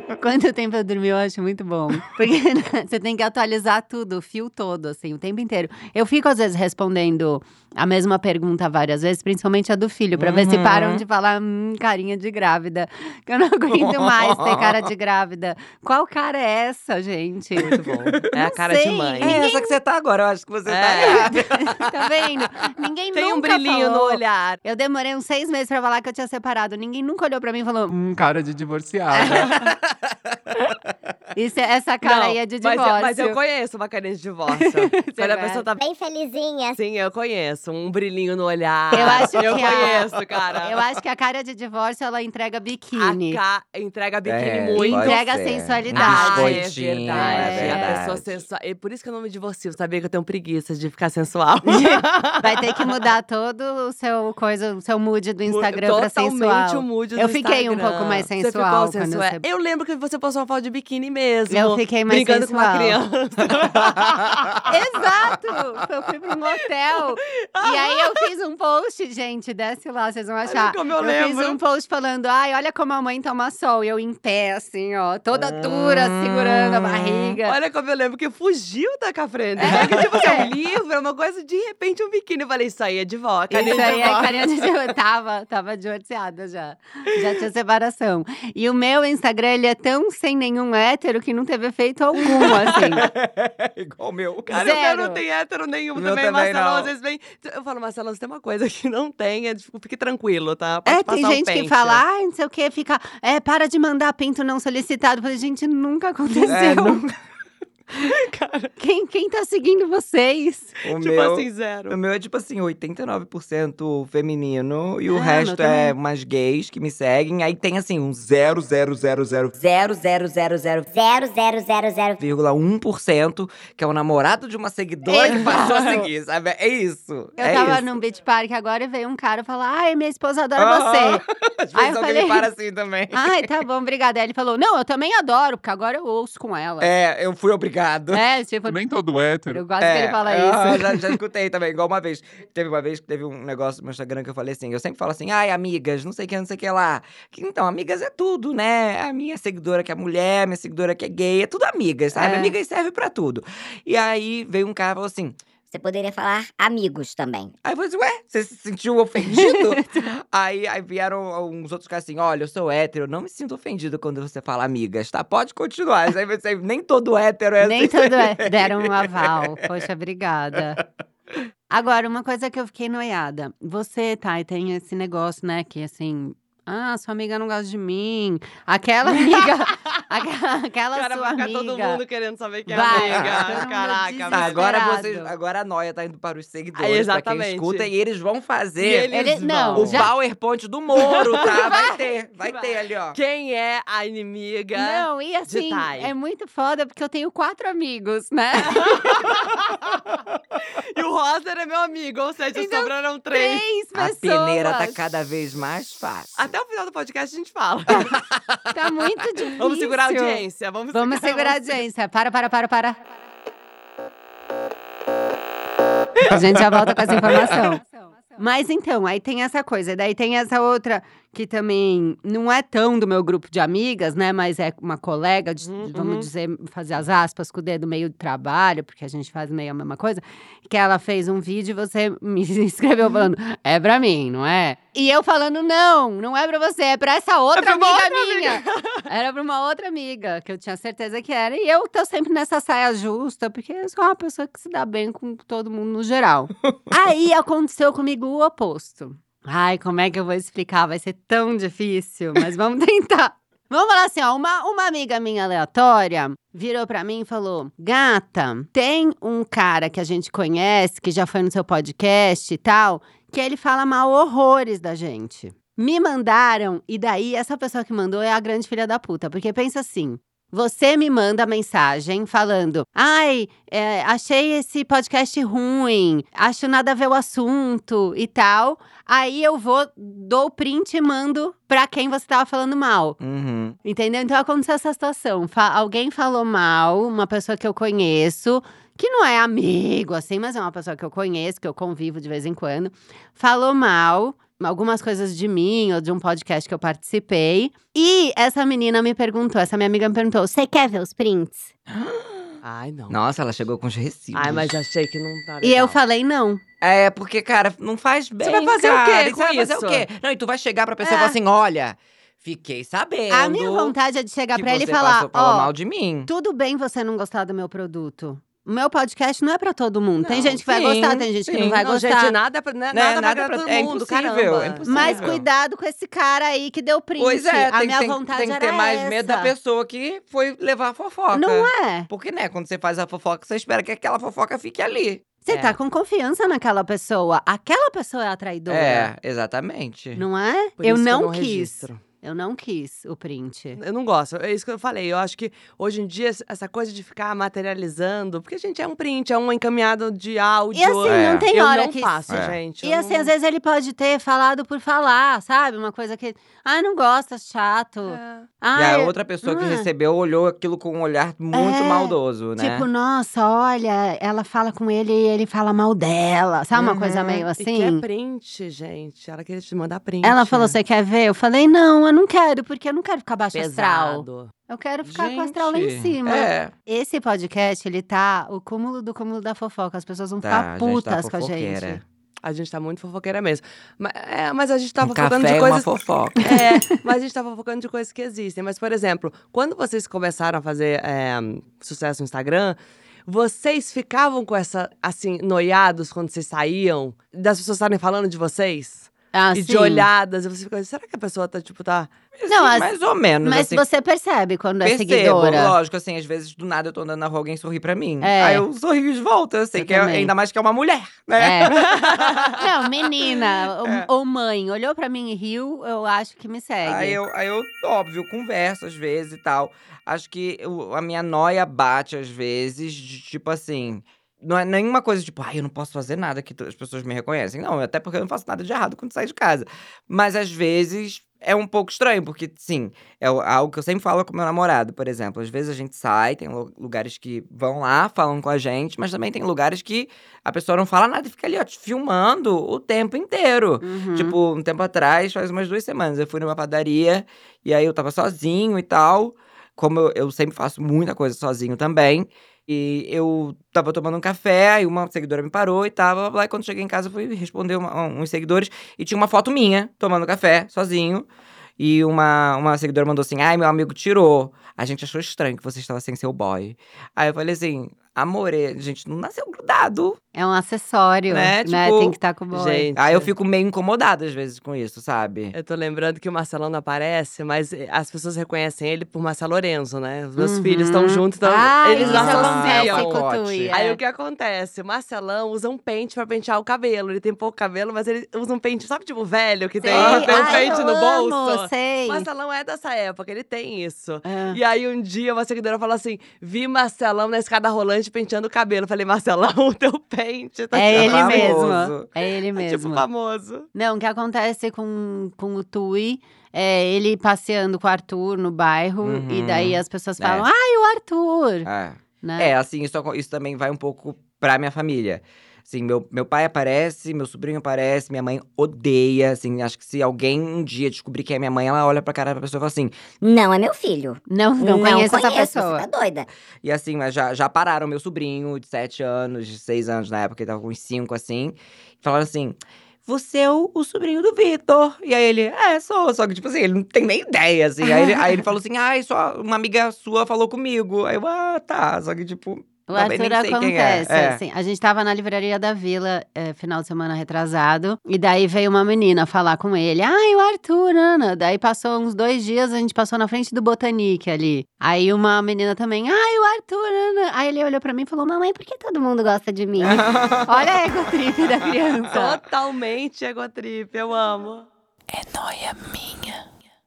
Quanto tempo eu dormi, eu acho muito bom. Porque você tem que atualizar tudo, o fio todo, assim, o tempo inteiro. Eu fico, às vezes, respondendo a mesma pergunta várias vezes, principalmente a do filho, pra ver se Uhum. param de falar, hum, carinha de grávida. Que eu não aguento mais ter cara de grávida. Qual cara é essa, gente? Muito bom. É a cara de sei. mãe. É essa que você tá agora, eu acho que você tá É. errada. tá vendo? Ninguém Tem um nunca brilhinho no falou. olhar. Eu demorei uns seis meses pra falar que eu tinha separado. Ninguém nunca olhou pra mim e falou: hum, Hum, cara de divorciada. isso, é- essa cara não, aí é de mas, divórcio. eu- mas eu conheço uma carinha de divórcio. Quando a vai. pessoa tá Bem felizinha. Sim, eu conheço. Um brilhinho no olhar. Eu acho Eu que a- conheço, cara. Eu acho que a cara de divórcio, ela entrega A biquíni. Ca... entrega biquíni É, muito. pode Entrega ser. sensualidade. Ah, Um é biscoitinho, verdade. é A verdade. pessoa sensual. E por isso que eu não me divorcio, sabia que eu tenho preguiça de ficar sensual. Vai ter que mudar todo o seu coisa, o seu mood do Instagram pra Totalmente sensual. o mood do Eu fiquei um Instagram. pouco mais Você sensual quando sensual. você- Eu lembro que você postou uma foto de biquíni mesmo. Eu fiquei mais brincando com uma sensual. criança. Exato! Eu fui pra um hotel. E aí eu fiz um post, gente, desce lá, vocês vão achar. como eu fiz lembro. um post falando, ai, olha como a mãe toma sol. E eu em pé, assim, ó, toda dura, segurando a barriga. Olha como eu lembro que fugiu da Cafrene. É. Que, tipo assim, um livro, é uma coisa, de repente um biquíni. Eu falei, isso aí é de vó, carinha Isso aí de é vó. carinha de eu tava, tava divorciada já. Já tinha separação. E o meu Instagram, ele é tão sem nenhum hétero que não teve efeito algum, assim. Igual o meu. Cara, o meu Zero. não tem hétero nenhum meu também, também Marcelo. não. Às vezes vem. Eu falo, Marcelo, você tem uma coisa que não tem, é tipo, fique tranquilo, tá? Pode É, tem gente que pente. fala, ai, não sei o que, fica, é, para de mandar pinto não solicitado. Eu falei, gente, nunca aconteceu. É, não- Quem, quem tá seguindo vocês? O Tipo meu, assim, zero. o meu é tipo assim, 89% feminino e o Ah, resto é umas gays que me seguem. Aí tem assim, uns 0,000,0,1% Zero, zero, zero, zero. Zero, zero, zero, zero. que é o namorado de uma seguidora que passou a seguir, sabe? É isso. Eu é tava isso. num beach park agora e veio um cara falar, ai, minha esposa adora você. Às Aí eu falei- para assim também. ai, tá bom, obrigada. Aí ele falou, não, eu também adoro, porque agora eu ouço com ela. É, eu fui obrigado. É, tipo, Nem todo hétero. eu gosto que ele fala ah, isso. Já, já escutei também, igual uma vez. Teve uma vez que teve um negócio no meu Instagram que eu falei assim: eu sempre falo assim, ai, amigas, não sei o que, não sei o que lá. Então, amigas é tudo, né? A minha seguidora que é mulher, minha seguidora que é gay, é tudo amigas, sabe? É. Amigas serve pra tudo. E aí veio um cara e falou assim. Você poderia falar amigos também. Aí eu falei assim, ué, você se sentiu ofendido? aí, aí vieram uns outros caras assim, olha, eu sou hétero, eu não me sinto ofendido quando você fala amigas, tá? Pode continuar. Aí você, nem todo hétero é Nem assim. todo é. Deram um aval. Poxa, obrigada. Agora, uma coisa que eu fiquei noiada. Você, Thay, tem esse negócio, né? Que assim. Ah, sua amiga não gosta de mim. Aquela amiga. aquela aquela Cara, sua vai ficar amiga. todo mundo querendo saber quem é Vai, amiga. Caraca, Tá, agora vocês, agora a noia tá indo para os seguidores, Ah, pra exatamente. quem escuta, e eles vão fazer eles Ele- não, vão. o já- PowerPoint do Moro, tá? Vai ter, vai ter ali, ó. Quem é a inimiga? Não, e assim, é muito foda porque eu tenho quatro amigos, né? E o Rosner é meu amigo, ou seja, Então, sobraram três. Três A pessoas. peneira tá cada vez mais fácil. Até o final do podcast a gente fala. Tá muito difícil. Vamos segurar a audiência. Vamos, Vamos segurar a vamos- audiência. Para, para, para, para. A gente já volta com essa informação. Mas então, aí tem essa coisa. Daí tem essa outra que também não é tão do meu grupo de amigas, né? Mas é uma colega, de- Uhum, vamos uhum. dizer, fazer as aspas com o dedo meio de trabalho, porque a gente faz meio a mesma coisa. Que ela fez um vídeo e você me escreveu falando, é pra mim, não é? E eu falando, não, não é pra você, é pra essa outra pra uma amiga outra minha. Era pra uma outra amiga, que eu tinha certeza que era. E eu tô sempre nessa saia justa, porque eu sou uma pessoa que se dá bem com todo mundo no geral. Aí aconteceu comigo o oposto. Ai, como é que eu vou explicar? Vai ser tão difícil, mas vamos tentar. Vamos falar assim, ó, uma, uma amiga minha aleatória virou pra mim e falou: Gata, tem um cara que a gente conhece, que já foi no seu podcast e tal, que ele fala mal horrores da gente. Me mandaram, e daí essa pessoa que mandou é a grande filha da puta, porque pensa assim. Você me manda mensagem falando: Ai, é, achei esse podcast ruim, acho nada a ver o assunto e tal. Aí eu vou, dou o print e mando pra quem você tava falando mal. Uhum. Entendeu? Então aconteceu essa situação. Fa- alguém falou mal, uma pessoa que eu conheço, que não é amigo, assim, mas é uma pessoa que eu conheço, que eu convivo de vez em quando, falou mal. Algumas coisas de mim ou de um podcast que eu participei. E essa menina me perguntou, essa minha amiga me perguntou: Você quer ver os prints? Ai, não. Nossa, ela chegou com os recibos. Ai, mas achei que não tá E eu legal. falei: não. É, porque, cara, não faz bem. vai fazer o cara. quê E com Você vai fazer isso? o quê? Não, e tu vai chegar pra pessoa É. e falar assim: olha, fiquei sabendo. A minha vontade é de chegar pra ele e você falar: ó, mal de mim. tudo bem você não gostar do meu produto. O meu podcast não é pra todo mundo. tem Não, gente que vai sim, gostar, tem gente que não sim. vai não, gostar. gente, nada, é pra- né, Né, nada, nada pra- todo é mundo, caramba. é impossível. Mas cuidado com esse cara aí que deu print. Pois é, a tem, minha tem- vontade tem que ter mais essa. medo da pessoa que foi levar a fofoca. Não é? Porque, né, quando você faz a fofoca, você espera que aquela fofoca fique ali. Você É. tá com confiança naquela pessoa. Aquela pessoa é a traidora. É, exatamente. Não é? Por eu não, eu não quis. registro. Eu não quis o print. Eu não gosto, é isso que eu falei. Eu acho que hoje em dia, essa coisa de ficar materializando, porque, gente, é um print, é um encaminhado de áudio. E assim, É. não tem eu hora não que. faço, É. gente. E eu assim, não- às vezes ele pode ter falado por falar, sabe? Uma coisa que. Ah, não gosta, chato. É. Ah, e a outra pessoa que é? recebeu olhou aquilo com um olhar muito É, maldoso, né? Tipo, nossa, olha, ela fala com ele e ele fala mal dela. Sabe uma Uhum. coisa meio E assim? quer print, gente. Ela queria te mandar print. Ela falou: você quer ver? Eu falei: não, eu não quero, porque eu não quero ficar baixo astral. Pesado. Eu quero ficar com o astral lá em Gente, cima. É, Esse podcast, ele tá o cúmulo do cúmulo da fofoca. As pessoas vão tá, ficar a gente tá putas com a gente. A gente tá muito fofoqueira mesmo. Mas, é, mas a gente tava um focando café de e coisas. uma fofoca. É, mas a gente tava focando de coisas que existem. Mas, por exemplo, quando vocês começaram a fazer é, sucesso no Instagram, vocês ficavam com essa, assim, noiados quando vocês saíam? Das pessoas estarem falando de vocês? Ah, e de sim. olhadas? E você fica, será que a pessoa tá, tipo, tá. Não, Assim, as- mais ou menos. Mas assim, você percebe quando é Percebo, seguidora. lógico, assim, às vezes do nada eu tô andando na rua, alguém sorri pra mim. É. Aí eu sorrio de volta, eu sei Eu que é, ainda mais que é uma mulher, né? É. Não, menina ou, É. ou mãe, olhou pra mim e riu, eu acho que me segue. Aí eu, aí eu, óbvio, converso às vezes e tal. Acho que eu- a minha noia bate às vezes, de, tipo assim. Não é nenhuma coisa tipo, ai, eu não posso fazer nada que as pessoas me reconhecem. Não, até porque eu não faço nada de errado quando saio de casa. Mas às vezes é um pouco estranho, porque, sim, é algo que eu sempre falo com meu namorado, por exemplo. Às vezes a gente sai, tem lu- lugares que vão lá, falam com a gente, mas também tem lugares que a pessoa não fala nada e fica ali, ó, te filmando o tempo inteiro. Uhum. Tipo, um tempo atrás, faz umas duas semanas, eu fui numa padaria e aí eu tava sozinho e tal. Como eu, eu sempre faço muita coisa sozinho também. E eu tava tomando um café, aí uma seguidora me parou e tava blá, e quando cheguei em casa, fui responder uma- uns seguidores e tinha uma foto minha tomando café sozinho. E uma, uma seguidora mandou assim: Ai, meu amigo tirou. A gente achou estranho que você estava sem seu boy. Aí eu falei assim: Amore, gente não nasceu grudado. É um acessório, Né, né? tipo, Tem que estar com o boy. Gente. Aí eu fico meio incomodada às vezes com isso, sabe? Eu tô lembrando que o Marcelão não aparece, mas eh, as pessoas reconhecem ele por Marcelo Lorenzo, né? Os meus Uhum. filhos estão juntos, então ah, eles isso acontece associam. Pacote. é. Aí o que acontece? O Marcelão usa um pente pra pentear o cabelo. Ele tem pouco cabelo, mas ele usa um pente, sabe, tipo velho, que tem, Sei. tem um Ai, pente eu no amo, bolso? sei. O Marcelão é dessa época, ele tem isso. É. E aí um dia uma seguidora falou assim: vi Marcelão na escada rolante penteando o cabelo. Falei, Marcelão, o teu pente tá É ele famoso. mesmo. É ele tipo mesmo. famoso. Não, o que acontece com, com o Tui é ele passeando com o Arthur no bairro e Uhum. daí as pessoas É. falam, ai, o Arthur! É. Né? É, assim, isso, isso também vai um pouco pra minha família. Assim, meu, meu pai aparece, meu sobrinho aparece, minha mãe odeia, assim, acho que se alguém um dia descobrir que é minha mãe, ela olha pra cara da pessoa e fala assim, Não é meu filho. Não, não, conheço essa conheço, pessoa. Você tá doida? E assim, mas já, já pararam meu sobrinho de 7 anos, de 6 anos na época, ele tava com uns 5 assim. E falaram assim: Você é o, o sobrinho do Vitor. E aí ele, é, sou. Só que, tipo assim, ele não tem nem ideia, assim. Aí ele, aí ele falou assim: Ai, só uma amiga sua falou comigo. Aí eu, ah, tá. Só que, tipo. O Também Arthur é. acontece, É. assim, a gente tava na livraria da Vila é, final de semana retrasado, e daí veio uma menina falar com ele, ai, o Arthur, Ana, daí passou uns dois dias, a gente passou na frente do Botanique ali, aí uma menina também, ai, o Arthur, Ana, aí ele olhou pra mim e falou, mamãe, por que todo mundo gosta de mim? Olha a ego trip da criança. Totalmente egotrip, eu amo.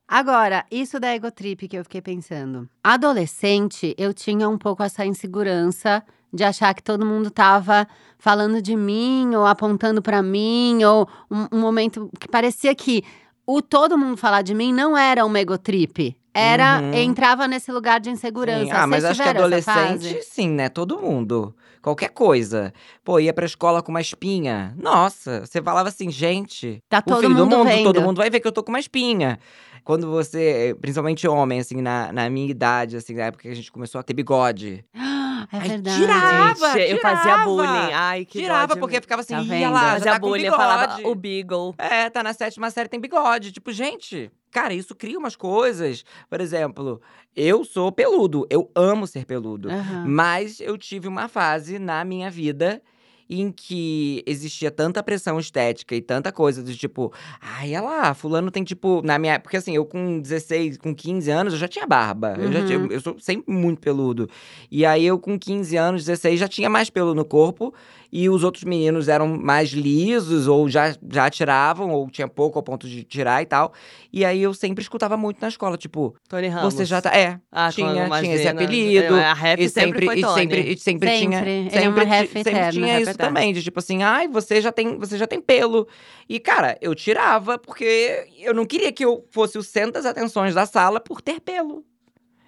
Agora, isso da egotrip que eu fiquei pensando. Adolescente, eu tinha um pouco essa insegurança de achar que todo mundo tava falando de mim, ou apontando pra mim, ou um, um momento que parecia que o todo mundo falar de mim não era uma egotrip. Era, Uhum. entrava nesse lugar de insegurança. Sim. Ah, mas acho que adolescente, sim, né? Todo mundo. Qualquer coisa. Pô, ia pra escola com uma espinha. Nossa, você falava assim, gente. Tá o todo fim do mundo mundo, vendo. todo mundo vai ver que eu tô com uma espinha. Quando você, principalmente homem, assim, na, na minha idade, assim, na época que a gente começou a ter bigode. É Ai, verdade. tirava! Gente, eu fazia bullying. Ai, que Tirava, ódio. porque ficava assim, Tá ia lá, já Fazia tá com bullying, falava o Beagle. É, tá na sétima série, tem bigode. Tipo, gente, cara, isso cria umas coisas. Por exemplo, eu sou peludo, eu amo ser peludo. Aham. Mas eu tive uma fase na minha vida em que existia tanta pressão estética e tanta coisa do tipo, ai, olha lá, fulano tem tipo, na minha, porque assim, eu com 16, com 15 anos, eu já tinha barba. Eu já tinha, Uhum. eu sou sempre muito peludo. E aí eu com 15 anos, 16, já tinha mais pelo no corpo e os outros meninos eram mais lisos ou já já tiravam ou tinha pouco ao ponto de tirar e tal. E aí eu sempre escutava muito na escola, tipo, Tony Ramos. você já tá, é, Ah, tinha, tinha esse imagina, apelido. A rap E sempre, foi e Tony. sempre, e sempre, tinha. Sempre. É Sempre, uma sempre eterna, tinha isso eterna. também, de tipo assim, ai, você já tem, você já tem pelo. E, cara, eu tirava porque eu não queria que eu fosse o centro das atenções da sala por ter pelo.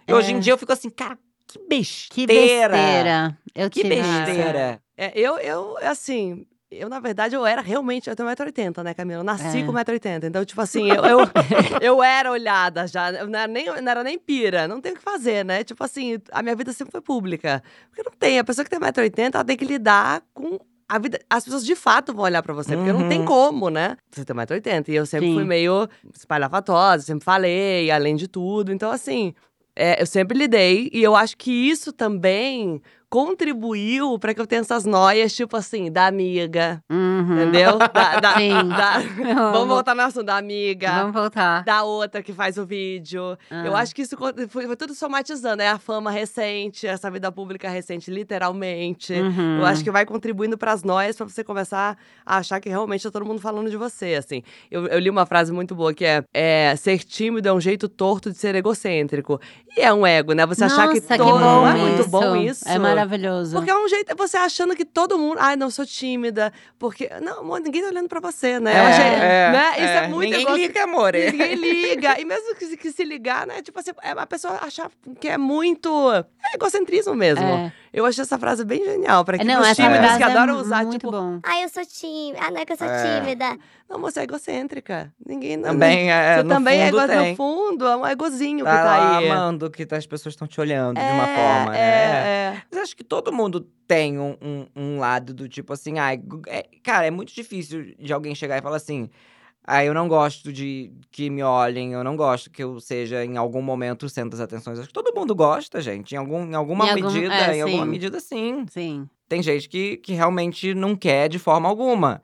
E hoje em É. dia eu fico assim, cara, que Que besteira. besteira. Eu Que besteira. É, eu, eu, assim, eu, na verdade, eu era realmente. Eu tenho 1,80m, né, Camila? Eu nasci É. com 1,80m. Então, tipo assim, eu, eu, eu era olhada já. Eu não era, nem, não era nem pira. Não tem o que fazer, né? Tipo assim, a minha vida sempre foi pública. Porque não tem. A pessoa que tem 1,80m, ela tem que lidar com. A vida, as pessoas de fato vão olhar pra você, porque não tem Uhum. como, né? Você tem 1,80m. E eu sempre Sim. fui meio espalhafatosa, sempre falei, além de tudo. Então, assim, é, eu sempre lidei. E eu acho que isso também contribuiu pra que eu tenha essas noias, tipo assim, da amiga. Uhum. Entendeu? Da, da- Sim. da- vamos amo. voltar no assunto da amiga. Vamos voltar. Da outra que faz o vídeo. Eu Ah. acho que isso foi, foi tudo somatizando. É a fama recente, essa vida pública recente, literalmente. Uhum. Eu acho que vai contribuindo pras noias pra você começar a achar que realmente tá todo mundo falando de você, assim. Eu, eu li uma frase muito boa que é, é ser tímido é um jeito torto de ser egocêntrico. E é um ego, né? Você achar que Nossa, todo bom não é muito isso. bom isso. É maravilhoso. Porque é um jeito, é você achando que todo mundo. Ai, não, sou tímida. Porque. Não, amor, ninguém tá olhando pra você, né? Eu achei- né? Isso é, muito Ninguém liga, amor. é. Ninguém liga. E mesmo que, se- que se ligar, né? Tipo assim, é a pessoa achar que é muito. É egocentrismo mesmo. É. Eu achei essa frase bem genial. Pra É, que não, os essa tímidos que é adoram usar, muito tipo. bom. Ah, eu sou tímida. Ah, não é que eu sou É. tímida. Não, você é egocêntrica. Ninguém. não- Também, é, Você no também é fundo ego, tem. no fundo, é um egozinho Tá que tá aí. amando que as pessoas estão te olhando de É, uma forma, né? é, é. Mas acho que todo mundo tem um, um, um lado do tipo assim, ai, é- cara, é muito difícil de alguém chegar e falar assim. Ah, eu não gosto de que me olhem, eu não gosto que eu seja em algum momento o centro das atenções. Acho que todo mundo gosta, gente. Em, algum, em alguma Em algum- medida, é, em alguma sim. medida, sim. Sim. Tem gente que, que realmente não quer de forma alguma.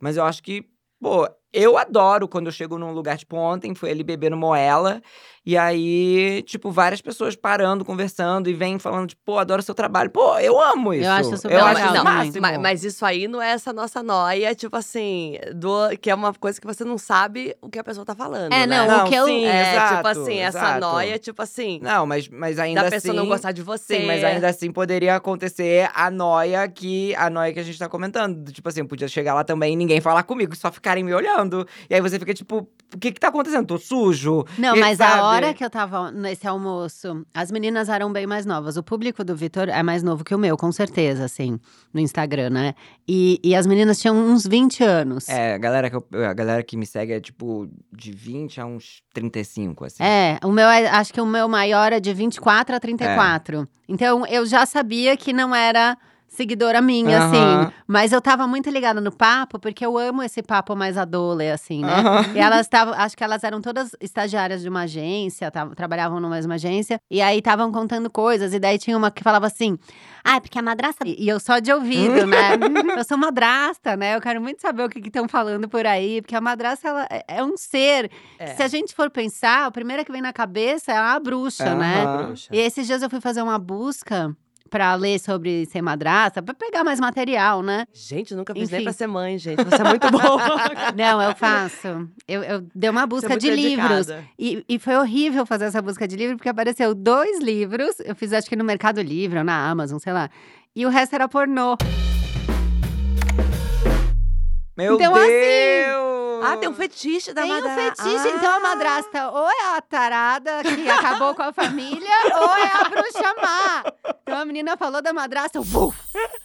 Mas eu acho que, pô, eu adoro quando eu chego num lugar, tipo, ontem fui ali bebendo moela. E aí, tipo, várias pessoas parando, conversando e vêm falando, tipo, pô, adoro seu trabalho. Pô, eu amo isso. acho super eu legal acho também. máximo. Mas, mas isso aí não é essa nossa noia, tipo assim, do, que é uma coisa que você não sabe o que a pessoa tá falando. É, né? não, Não, o que eu. sim, É, tipo exato, assim, essa exato. noia, tipo assim, Não, mas, mas ainda da assim. pessoa não gostar de você. Sim, mas ainda assim poderia acontecer a noia que a noia que a gente tá comentando. Do Tipo assim, eu podia chegar lá também e ninguém falar comigo, só ficarem me olhando. E aí você fica tipo, o que que tá acontecendo? Tô sujo? Não, E, mas sabe? a hora que eu tava nesse almoço, as meninas eram bem mais novas. O público do Vitor é mais novo que o meu, com certeza, assim, no Instagram, né? E, e as meninas tinham uns 20 anos. É, a galera, que eu- a galera que me segue é tipo de 20 a uns 35, assim. É, o meu é- acho que o meu maior é de 24 a 34. Então eu já sabia que não era seguidora minha, Aham. assim. Mas eu tava muito ligada no papo, porque eu amo esse papo mais adole, assim, né? Aham. E elas estavam, acho que elas eram todas estagiárias de uma agência, tavam- trabalhavam numa mesma agência, e aí estavam contando coisas, e daí tinha uma que falava assim: Ah, porque a madrasta. e, e eu só de ouvido, né? eu sou madrasta, né? Eu quero muito saber o que estão falando por aí, porque a madrasta ela é- é um ser. É. Se a gente for pensar, a primeira que vem na cabeça é a bruxa, né? Aham. Bruxa. E esses dias eu fui fazer uma busca pra ler sobre ser madrasta, pra pegar mais material, né? Gente, nunca fiz nem Enfim. pra ser mãe, gente. Você é muito boa. Não, eu faço. Eu, eu dei uma é busca muito de livros. dedicada. E, e foi horrível fazer essa busca de livro, porque apareceu dois livros. Eu fiz, acho que no Mercado Livre ou na Amazon, sei lá. E o resto era pornô. Meu Então, assim, Deus! Ah, tem um fetiche da Tem um madrasta. fetiche, então a madrasta ou é a tarada que acabou com a família, ou é a bruxa má. Então a menina falou da madrasta, eu,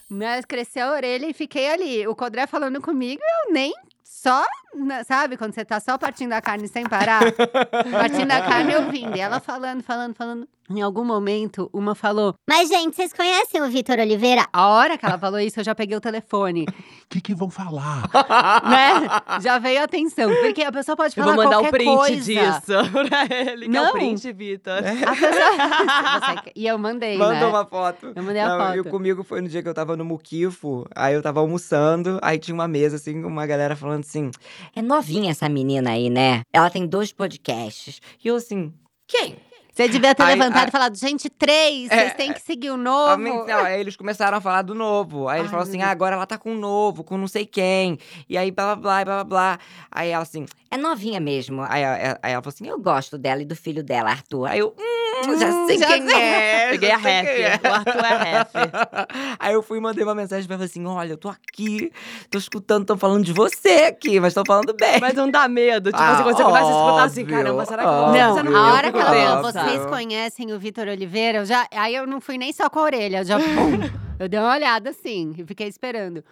né, cresceu a orelha e fiquei ali. O Codré falando comigo, eu nem só, né, sabe, quando você tá só partindo da carne sem parar? partindo da carne ouvindo. E ela falando, falando, falando. Em algum momento, uma falou, Mas, gente, vocês conhecem o Vitor Oliveira? a hora que ela falou isso, eu já peguei o telefone, que, que vão falar? né? Já veio a atenção, porque a pessoa pode Eu falar vou mandar o qualquer print coisa. disso pra ele. Que é Não. o print, Vitor. A pessoa... E eu mandei, Mandou né? uma foto. Eu mandei a Não, E foto. comigo foi no dia que eu tava no Muquifo. Aí eu tava almoçando. Aí tinha uma mesa, assim, com uma galera falando assim. É novinha essa menina aí, né? Ela tem dois podcasts. E eu assim, quem? Você devia ter Aí- levantado aí- e falado, gente, três, É, vocês têm que seguir o novo. Não, aí eles começaram a falar do novo. Aí eles Ai, falaram assim: ah, agora ela tá com um novo, com não sei quem. E aí blá blá blá blá blá. Aí ela assim, É novinha mesmo. aí, ela- aí ela falou assim: Eu gosto dela e do filho dela, Arthur. Aí eu, hum, já Hum, sei já quem sei. é. Peguei já a ref. é. O Arthur é a ref. Aí eu fui e mandei uma mensagem pra ela assim: olha, eu tô aqui, tô escutando, tão falando de você aqui, mas tão falando bem. Mas não dá medo. Tipo Ah, assim, quando você começa a escutar assim, caramba, será que eu óbvio. Não, você Óbvio, a eu hora que ela falou, vocês conhecem o Vitor Oliveira, eu já, aí eu não fui nem só com a orelha, eu já pum, eu dei uma olhada assim, e fiquei esperando.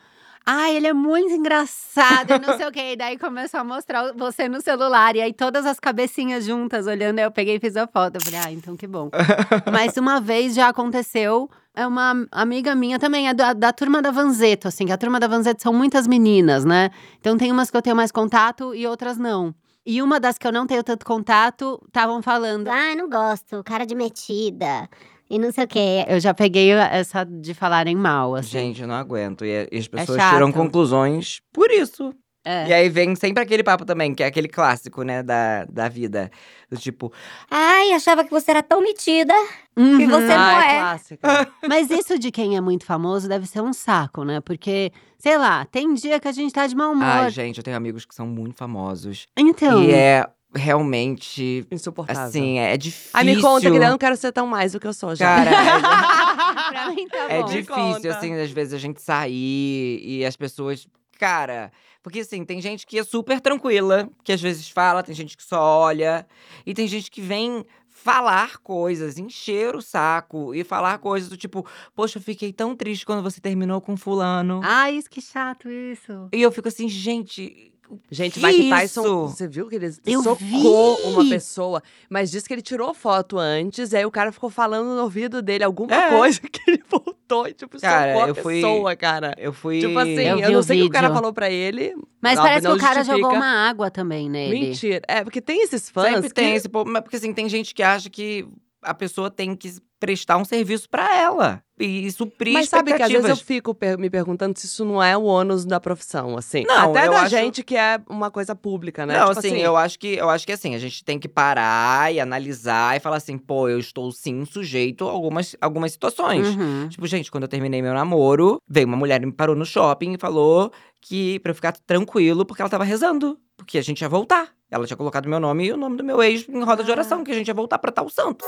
Ai, ele é muito engraçado, e não sei o quê. E daí começou a mostrar você no celular. E aí todas as cabecinhas juntas olhando. Aí eu peguei e fiz a foto. Eu falei, ah, então que bom. Mas uma vez já aconteceu. É uma amiga minha também, é da, da turma da Vanzeto, assim. Que a turma da Vanzeto são muitas meninas, né? Então tem umas que eu tenho mais contato e outras não. E uma das que eu não tenho tanto contato, estavam falando. Ah, não gosto, cara de metida. E não sei o quê. Eu já peguei essa de falarem mal, assim. Gente, eu não aguento. E, as pessoas chato. tiram conclusões por isso. É. E aí vem sempre aquele papo também, que é aquele clássico, né, da, da vida. Do tipo, Ai, achava que você era tão metida. Uhum. E você não Ah, é. é clássica. Mas isso de quem é muito famoso deve ser um saco, né? Porque, sei lá, tem dia que a gente tá de mau humor. ai, gente, eu tenho amigos que são muito famosos. então. E é realmente, Insuportável. assim, é difícil. Ai, me conta que eu não quero ser tão mais do que eu sou já. Cara, pra mim tá é bom. Me difícil, assim, às vezes a gente sair e as pessoas. Cara, porque assim, tem gente que é super tranquila, que às vezes fala, tem gente que só olha, e tem gente que vem falar coisas, encher o saco e falar coisas do tipo, poxa, eu fiquei tão triste quando você terminou com fulano. Ai, isso que chato isso. E eu fico assim, gente. Gente, Que Mike Tyson, isso? você viu que ele Eu socou vi! uma pessoa, mas disse que ele tirou foto antes, e aí o cara ficou falando no ouvido dele alguma É. coisa que ele voltou e, tipo, Cara, socou a eu fui- pessoa, cara. Eu fui. Tipo assim, Eu eu, não sei o que o cara falou pra ele. Mas óbvio, parece que não o cara jogou justifica. uma água também nele. Mentira. É, porque tem esses fãs Sempre que... tem esse povo, porque assim, tem gente que acha que a pessoa tem que prestar um serviço pra ela e suprir Mas sabe que às vezes eu fico per- me perguntando se isso não é o ônus da profissão, assim. Não, Até da acho- gente que é uma coisa pública, né? Não, Tipo assim, eu acho que eu acho que assim, a gente tem que parar e analisar e falar assim, pô, eu estou sim sujeito a algumas, algumas situações. Uhum. Tipo, gente, quando eu terminei meu namoro, veio uma mulher e me parou no shopping e falou que pra eu ficar tranquilo, porque ela tava rezando, porque a gente ia voltar. Ela tinha colocado meu nome e o nome do meu ex em roda de oração, que a gente ia voltar pra tal santo.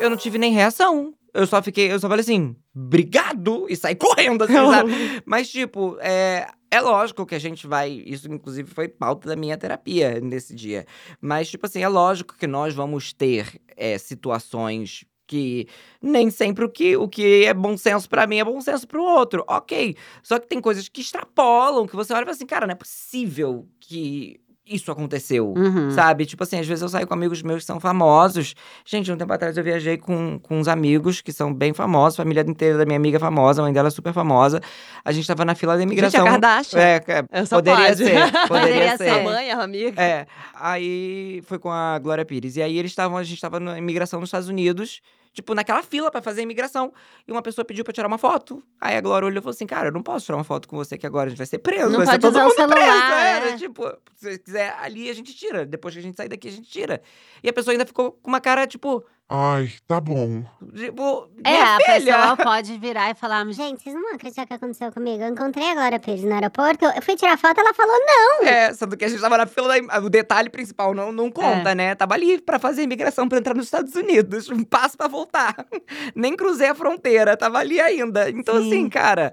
Eu não tive nem reação. Eu só fiquei, eu só falei assim, obrigado! E saí correndo, assim, sabe? Mas, tipo, é, é lógico que a gente vai. Isso, inclusive, foi pauta da minha terapia nesse dia. Mas, tipo assim, é lógico que nós vamos ter é, situações que nem sempre o que, o que é bom senso pra mim é bom senso pro outro. Ok. Só que tem coisas que extrapolam, que você olha e fala assim, cara, não é possível que isso aconteceu. Uhum. Sabe? Tipo assim, às vezes eu saio com amigos meus que são famosos. Gente, um tempo atrás eu viajei com, com uns amigos que são bem famosos. Família inteira da minha amiga é famosa, a mãe dela é super famosa. A gente tava na fila da Gente, imigração. a Kardashian. É, é, poderia pode. ser. Poderia Poderia ser. A mãe, a amiga. É, aí foi com a Glória Pires. E aí eles estavam, a gente tava na imigração nos Estados Unidos, tipo, naquela fila pra fazer a imigração. E uma pessoa pediu pra tirar uma foto. Aí a Glória olhou e falou assim: Cara, eu não posso tirar uma foto com você que agora a gente vai ser preso. Não vai ser pode todo usar o celular, preso. É, é. Tipo, se você quiser ali, a gente tira. Depois que a gente sair daqui, a gente tira. E a pessoa ainda ficou com uma cara, tipo, Ai, tá bom. tipo, É, minha a filha. pessoa pode virar e falar, Gente, vocês não vão acreditar o que aconteceu comigo. Eu encontrei a Glória Pires no aeroporto, eu fui tirar foto, ela falou não. É, sendo que a gente tava na fila da. im- O detalhe principal não, não É. conta, né? Tava ali pra fazer a imigração pra entrar nos Estados Unidos. Um passo pra voltar. Nem cruzei a fronteira, tava ali ainda. Então, Sim. assim, cara,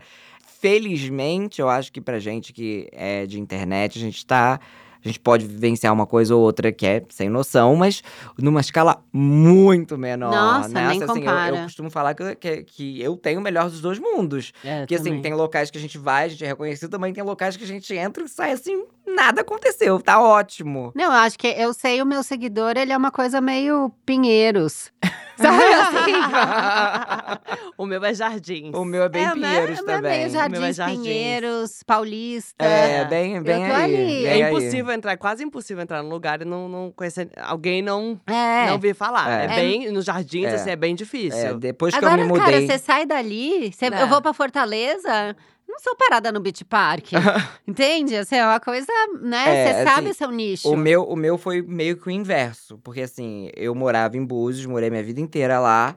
felizmente, eu acho que pra gente que é de internet, a gente tá. A gente pode vivenciar uma coisa ou outra que é sem noção, mas numa escala muito menor. Nossa, né? nem assim, eu- Eu, compara. costumo falar que, que, que eu tenho o melhor dos dois mundos. É, Porque assim, tem locais que a gente vai, a gente é reconhecido, também tem locais que a gente entra e sai assim, nada aconteceu, tá ótimo. Não, eu acho que eu sei o meu seguidor, ele é uma coisa meio Pinheiros. Sabe assim? o meu é Jardins. o meu é bem é, Pinheiros né? É também. meio Jardins, meu é Jardins. Pinheiros, Paulista. É, bem, bem tô aí. ali. bem É aí. impossível entrar, é quase impossível entrar num lugar e não, não conhecer. Alguém não, É. não vir falar. É. É, bem. Nos jardins, É. assim, é bem difícil. É, depois que Agora, eu me cara, mudei. você sai dali, você- É. eu vou pra Fortaleza, não sou parada no Beach Park. entende? Assim, é uma coisa, né? É, Você sabe assim, o seu nicho. O meu, o meu foi meio que o inverso. Porque, assim, eu morava em Búzios, morei minha vida inteira lá.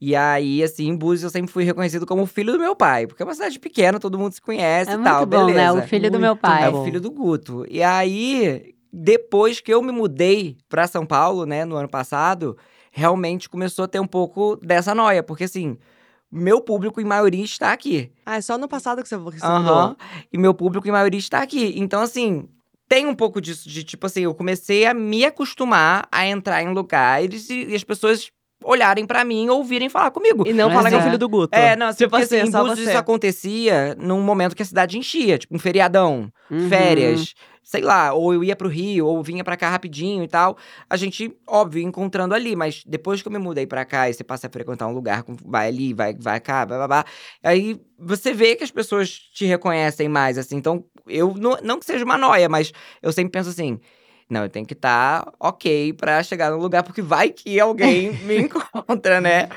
E aí, assim, em Búzios eu sempre fui reconhecido como o filho do meu pai. Porque é uma cidade pequena, todo mundo se conhece é e muito tal, bom, beleza. né? O filho do meu Muito pai. É o filho do Guto. E aí, depois que eu me mudei pra São Paulo, né, no ano passado, realmente começou a ter um pouco dessa noia. Porque, assim, meu público, em maioria, está aqui. Ah, é só no passado que você, você Aham. E meu público, em maioria, está aqui. Então, assim, tem um pouco disso, de tipo assim, eu comecei a me acostumar a entrar em lugares e, e as pessoas olharem pra mim, ouvirem falar comigo. E não Mas falar que é o é. filho do Guto. É, não, assim, tipo porque assim, assim, é em Búzios você. isso acontecia num momento que a cidade enchia, tipo um feriadão, Uhum. férias, sei lá, ou eu ia pro Rio, ou vinha pra cá rapidinho e tal. A gente, óbvio, encontrando ali, mas depois que eu me mudei pra cá e você passa a frequentar um lugar, vai ali, vai, vai cá, blá, blá, blá, aí você vê que as pessoas te reconhecem mais, assim. Então, eu, não, não que seja uma noia, mas eu sempre penso assim. Não, eu tenho que estar ok pra chegar no lugar, porque vai que alguém me encontra, né?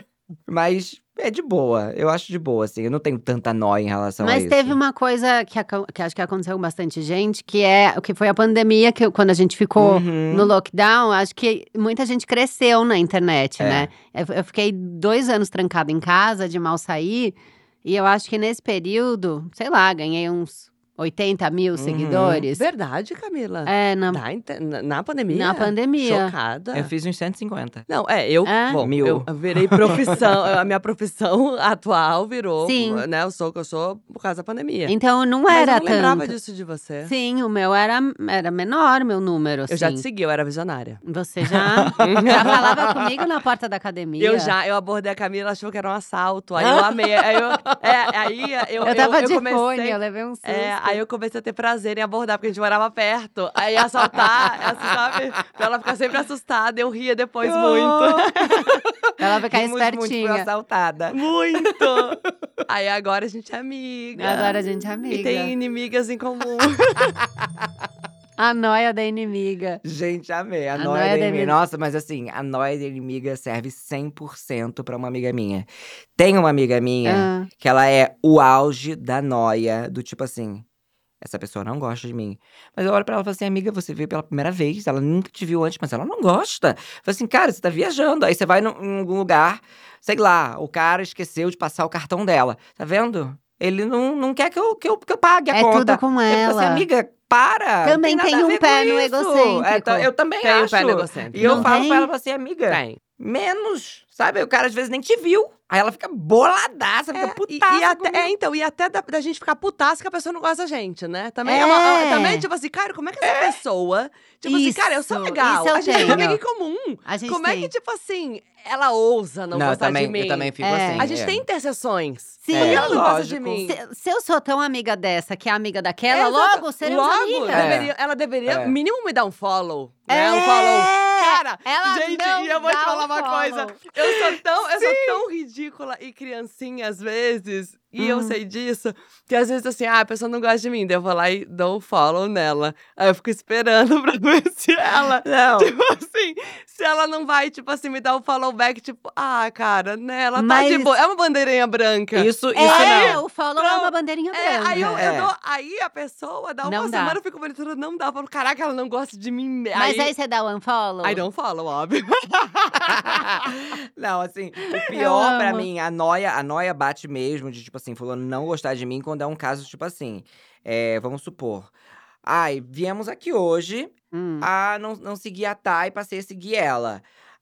Mas é de boa, eu acho de boa, assim. Eu não tenho tanta nóia em relação a Mas isso. teve uma coisa que, que acho que aconteceu com bastante gente, que é o que foi a pandemia, que quando a gente ficou Uhum. no lockdown, acho que muita gente cresceu na internet, É. né? Eu, eu fiquei dois anos trancada em casa, de mal sair, e eu acho que nesse período, sei lá, ganhei uns 80 mil Uhum. seguidores. Verdade, Camila. É, na, Na, na, pandemia? na pandemia. Chocada. Eu fiz uns 150. Não, é, eu, É? bom, Mil. eu virei profissão, a minha profissão atual virou, Sim. né, eu sou o que eu sou por causa da pandemia. Então não Mas era eu não lembrava tanto. disso de você. Sim, o meu era, era menor, meu número, Eu já assim. te segui, eu era visionária. Você já, já falava comigo na porta da academia? Eu já, eu abordei a Camila, achou que era um assalto, aí eu amei, aí eu, é, aí eu, Eu tava de comecei, fone, eu levei um susto. É, aí eu comecei a ter prazer em abordar, porque a gente morava perto. Aí assaltar, assim, sabe? Pra ela ficar sempre assustada, eu ria depois muito. Ela ficar Rimos muito, fui espertinha. assaltada. Muito! Aí agora a gente é amiga. Agora a gente é amiga. E tem inimigas em comum. A noia da inimiga. Gente, amei. A, A noia, noia da inimiga. inimiga. Nossa, mas assim, a noia da inimiga serve 100% pra uma amiga minha. Tem uma amiga minha Ah, que ela é o auge da noia, do tipo assim. Essa pessoa não gosta de mim. Mas eu olho pra ela e falo assim, amiga, você veio pela primeira vez, ela nunca te viu antes, mas ela não gosta. Eu falo assim, cara, você tá viajando. Aí você vai num- em algum lugar, sei lá, o cara esqueceu de passar o cartão dela. Tá vendo? Ele não, não quer que eu, que, eu, que eu pague a é conta. tudo com Eu falo assim, ela. amiga, para. Também não nada tem a um pé no egocêntrico. É, tá- eu também Tem um acho. pé no egocêntrico. E eu Não falo tem? pra ela assim, amiga, Tem. menos. Sabe? O cara às vezes nem te viu. Aí ela fica boladaça, fica É, e, putaça. e até, comigo. é, então, e até da, da gente ficar putaça que a pessoa não gosta da gente, né? Também é, uma, É. também, tipo assim, cara, como é que essa pessoa. Tipo assim, cara, eu sou Isso, legal. isso eu a gente tem amiga em comum. A gente Como é que, tipo assim, ela ousa não, Não, eu gostar também, de mim? eu também fico É. assim. A gente é. tem interseções. Sim. Por que É, ela não gosta de lógico. mim? Se, se eu sou tão amiga dessa, que é amiga daquela, É, logo seremos Logo, amigas. É. deveria- ela deveria, É. mínimo, me dar um follow. Né? É. Um follow. Cara, Ela gente, não e eu vou te falar um uma follow. coisa. Eu sou tão, eu sou tão ridícula e criancinha às vezes. E eu Hum. sei disso, que às vezes assim, ah, a pessoa não gosta de mim, daí eu vou lá e dou um follow nela. Aí eu fico esperando pra ver se ela, Não. tipo assim, se ela não vai, tipo assim, me dar um follow back, tipo, ah, cara, né, ela tá Mas- de boa. É uma bandeirinha branca. Isso, isso É, não. o follow é Não. uma bandeirinha É, branca. aí, eu, eu É. dou, aí a pessoa dá uma Não dá. semana, eu fico monitorando, não dá. Eu falo, caraca, ela não gosta de mim. Mas aí você dá o unfollow? I don't follow, óbvio. não, assim, o pior pra mim, a noia, a noia bate mesmo de, tipo assim, fulano não gostar de mim quando é um caso, tipo assim. é, vamos supor. Ai, viemos aqui hoje, Hum. a não, não seguir a Thay, passei a seguir ela.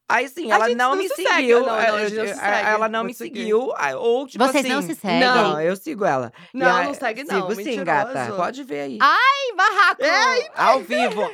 Aí sim, A ela gente não, não me se seguiu. não, não, é, a gente não se é, segue, Ela não me seguir. seguiu. Ou, tipo Vocês assim, não se seguem? Não, eu sigo ela. Não, aí- não segue não, Sigo sim, mentiroso. gata. Pode ver aí. Ai, barraco! Ao vivo.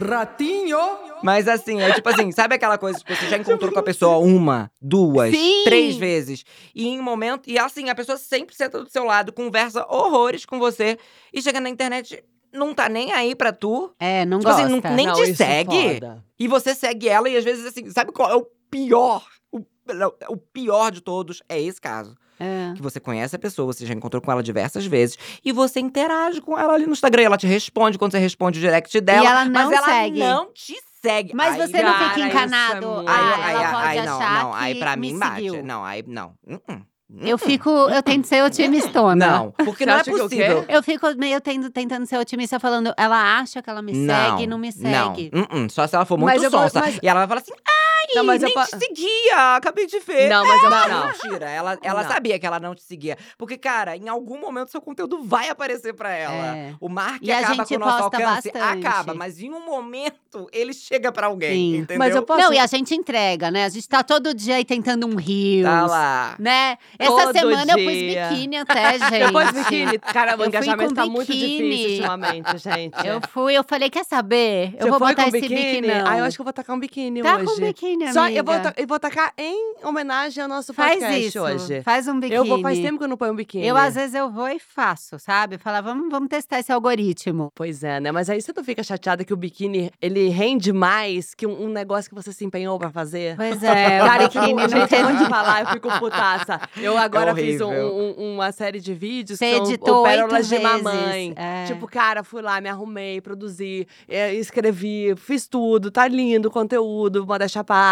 Ratinho! Mas assim, é tipo assim, sabe aquela coisa que você já encontrou com a pessoa uma, duas, Sim. três vezes, e em um momento, e assim, a pessoa sempre senta do seu lado, conversa horrores com você, e chega na internet, não tá nem aí pra tu, É, não Tipo assim, gosta. não- nem Não, te é segue. foda. e você segue ela, e às vezes assim, sabe qual é o pior? O, não, o pior de todos é esse caso. É. Que você conhece a pessoa, você já encontrou com ela diversas vezes, e você interage com ela ali no Instagram, ela te responde quando você responde o direct dela, ela não mas ela segue. não te segue. Mas Aí, você não cara, fica é encanado. ah, Aí, aí, ela pode não, achar não, que aí pra me mim bate. seguiu. Não, aí não. Uh-uh. Eu Uh-uh. fico, eu tento ser otimistona. Não, porque não é quê? possível. Eu fico meio tendo, tentando ser otimista, falando, ela acha que ela me segue e não me segue. Não, uh-uh. só se ela for muito Mas eu sonsa. mas- E ela vai falar assim, ai, Não, mas eu nem pa- te seguia, acabei de ver. Não, mas eu Não, não. mentira. Ela, ela Não. sabia que ela não te seguia. Porque, cara, em algum momento seu conteúdo vai aparecer pra ela. É. O marketing E a acaba gente com o nosso posta alcance. bastante. Acaba, mas em um momento ele chega pra alguém, Sim. entendeu? Mas eu posso- Não, e a gente entrega, né? A gente tá todo dia aí tentando um rios. Tá lá. Né? Essa Todo semana eu pus dia. biquíni até, gente. Depois biquíni. Cara, o Eu engajamento tá muito difícil ultimamente, gente. Eu fui, eu falei, quer saber? Eu Você vou foi botar esse biquíni? biquinão. Ah, eu acho que eu vou tacar um biquíni Tá hoje. com biquíni, Só, amiga. eu vou, ta- eu vou tacar em homenagem ao nosso Faz podcast isso, hoje. faz um biquíni. Eu vou, faz tempo que eu não ponho um biquíni. Eu, às vezes, eu vou e faço, sabe? Falar, vamos, vamos testar esse algoritmo. Pois é, né? Mas aí você não fica chateada que o biquíni, ele rende mais que um, um negócio que você se empenhou pra fazer? Pois é, o Cara, eu biquíni fico, não tem... eu vou te falar, eu fico putaça. Eu agora fiz um- horrível. um- uma série de vídeos Você que são editou o Pérolas oito de vezes. Mamãe. É. Tipo, cara, fui lá, me arrumei, produzi, eh, escrevi, fiz tudo, tá lindo o conteúdo, modéstia à parte.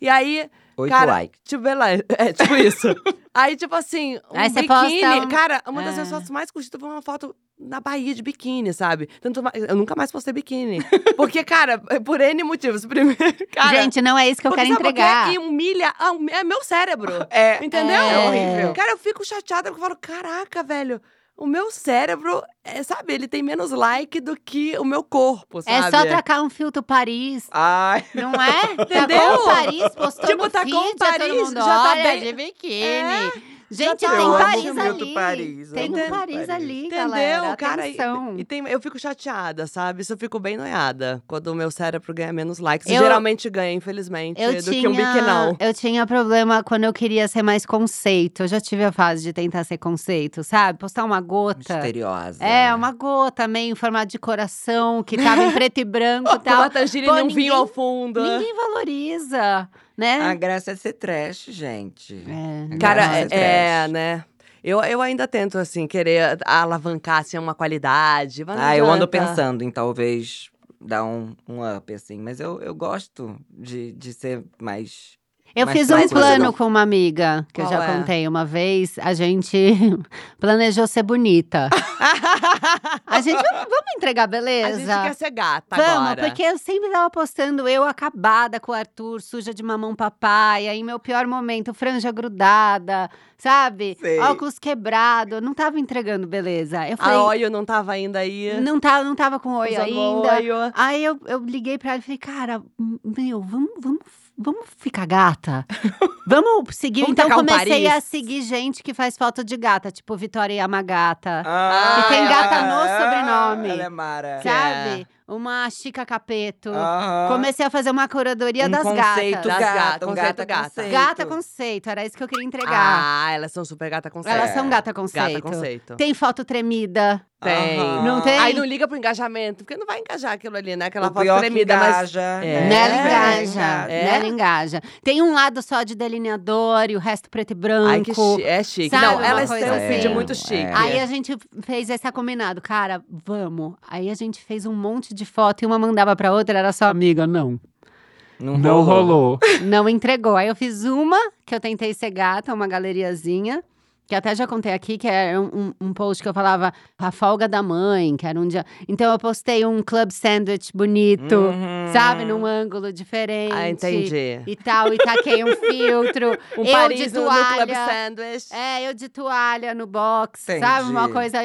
E aí, Oito cara, likes. tipo, é tipo isso. aí, tipo assim, um Aí biquíni, posta um- cara, uma das É. minhas fotos mais curtidas foi uma foto na Bahia de biquíni, sabe? Tanto eu nunca mais postei biquíni. Porque, cara, por N motivos. Primeiro, cara, Gente, não é isso que eu porque quero sabe entregar. E humilha ah, é meu cérebro. É, Entendeu? É horrível. Cara, eu fico chateada porque eu falo, caraca, velho. O meu cérebro, é, sabe, ele tem menos like do que o meu corpo, É sabe? só trocar um filtro Paris. Ai. Não é? Entendeu? Tacou Paris, postou Tipo, no tacou feed, um Paris, todo mundo, já tá olha, bem- de biquíni. É, Gente, tá tem. Paris ali. Paris, tem um Paris ali, Entendeu, galera. cara? E, Atenção. e tem, eu fico chateada, sabe? Isso eu fico bem noiada. Quando o meu cérebro ganha menos likes. Eu- Geralmente ganha, infelizmente, Eu do tinha, que um biquinão. eu tinha problema quando eu queria ser mais conceito. Eu já tive a fase de tentar ser conceito, sabe? Postar uma gota. Misteriosa. É, uma gota meio em formato de coração, que tava em preto e branco e tal. uma tangerina e um vinho ao fundo. Ninguém valoriza, né? A graça é ser trash, gente. É. Cara, é, é, trash. né? Eu, eu ainda tento, assim, querer alavancar, assim, uma qualidade. Ah, eu ando pensando em talvez dar um, um up, assim. Mas eu, eu gosto de, de ser mais. Eu fiz um plano com uma amiga, que eu Qual já é? contei uma vez. A gente planejou ser bonita. A gente, vamos, vamos entregar A beleza? gente quer ser gata Vamos, agora. porque eu sempre tava postando eu acabada com o Arthur, suja de mamão papai, aí meu pior momento, franja grudada, sabe? Sei. Óculos quebrado, não tava entregando beleza. Eu A falei, Oio não tava ainda aí. não, tava, não tava com oi usando ainda. Oio. Aí eu, eu liguei pra ela e falei, cara, meu, vamos, vamos, vamos ficar gata? vamos seguir. Vamos então comecei a seguir gente que faz foto de gata, tipo Vitória Yamagata. Ah, tem gata ela- no sobrenome. Ela é Mara. Sabe? Uma Chica Capeto. Comecei a fazer uma curadoria um das conceito gatas. Das gata, gatas, um conceito gata, gata. conceito. Gata conceito, era isso que eu queria entregar. Ah, elas são super gata conceito. Elas é. são gata conceito. Gata conceito. Tem foto tremida. Tem. Aham. Não tem? Aí não liga pro engajamento, porque não vai engajar aquilo ali, né? Aquela o foto pior que tremida, mas. engaja. É. Nela É, engaja. é. Nela engaja. Tem um lado só de delineador e o resto preto e branco. Ai, que chi- é chique. Sabe, não, uma elas coisa têm um feed assim. muito chique. É. Aí a gente fez esse combinado, cara, vamos. Aí a gente fez um monte de foto e uma mandava pra outra, era só amiga, não. Não, Não rolou. Não entregou. Aí eu fiz uma que eu tentei ser gata, uma galeriazinha. Que até já contei aqui, que era um, um- um post que eu falava a folga da mãe, que era um dia. Então eu postei um club sandwich bonito, Uhum. sabe? Num ângulo diferente. Ah, entendi. E tal, e taquei um filtro. Um eu Paris de no Club toalha. Sandwich. É, eu de toalha no box, Entendi. sabe? Uma coisa,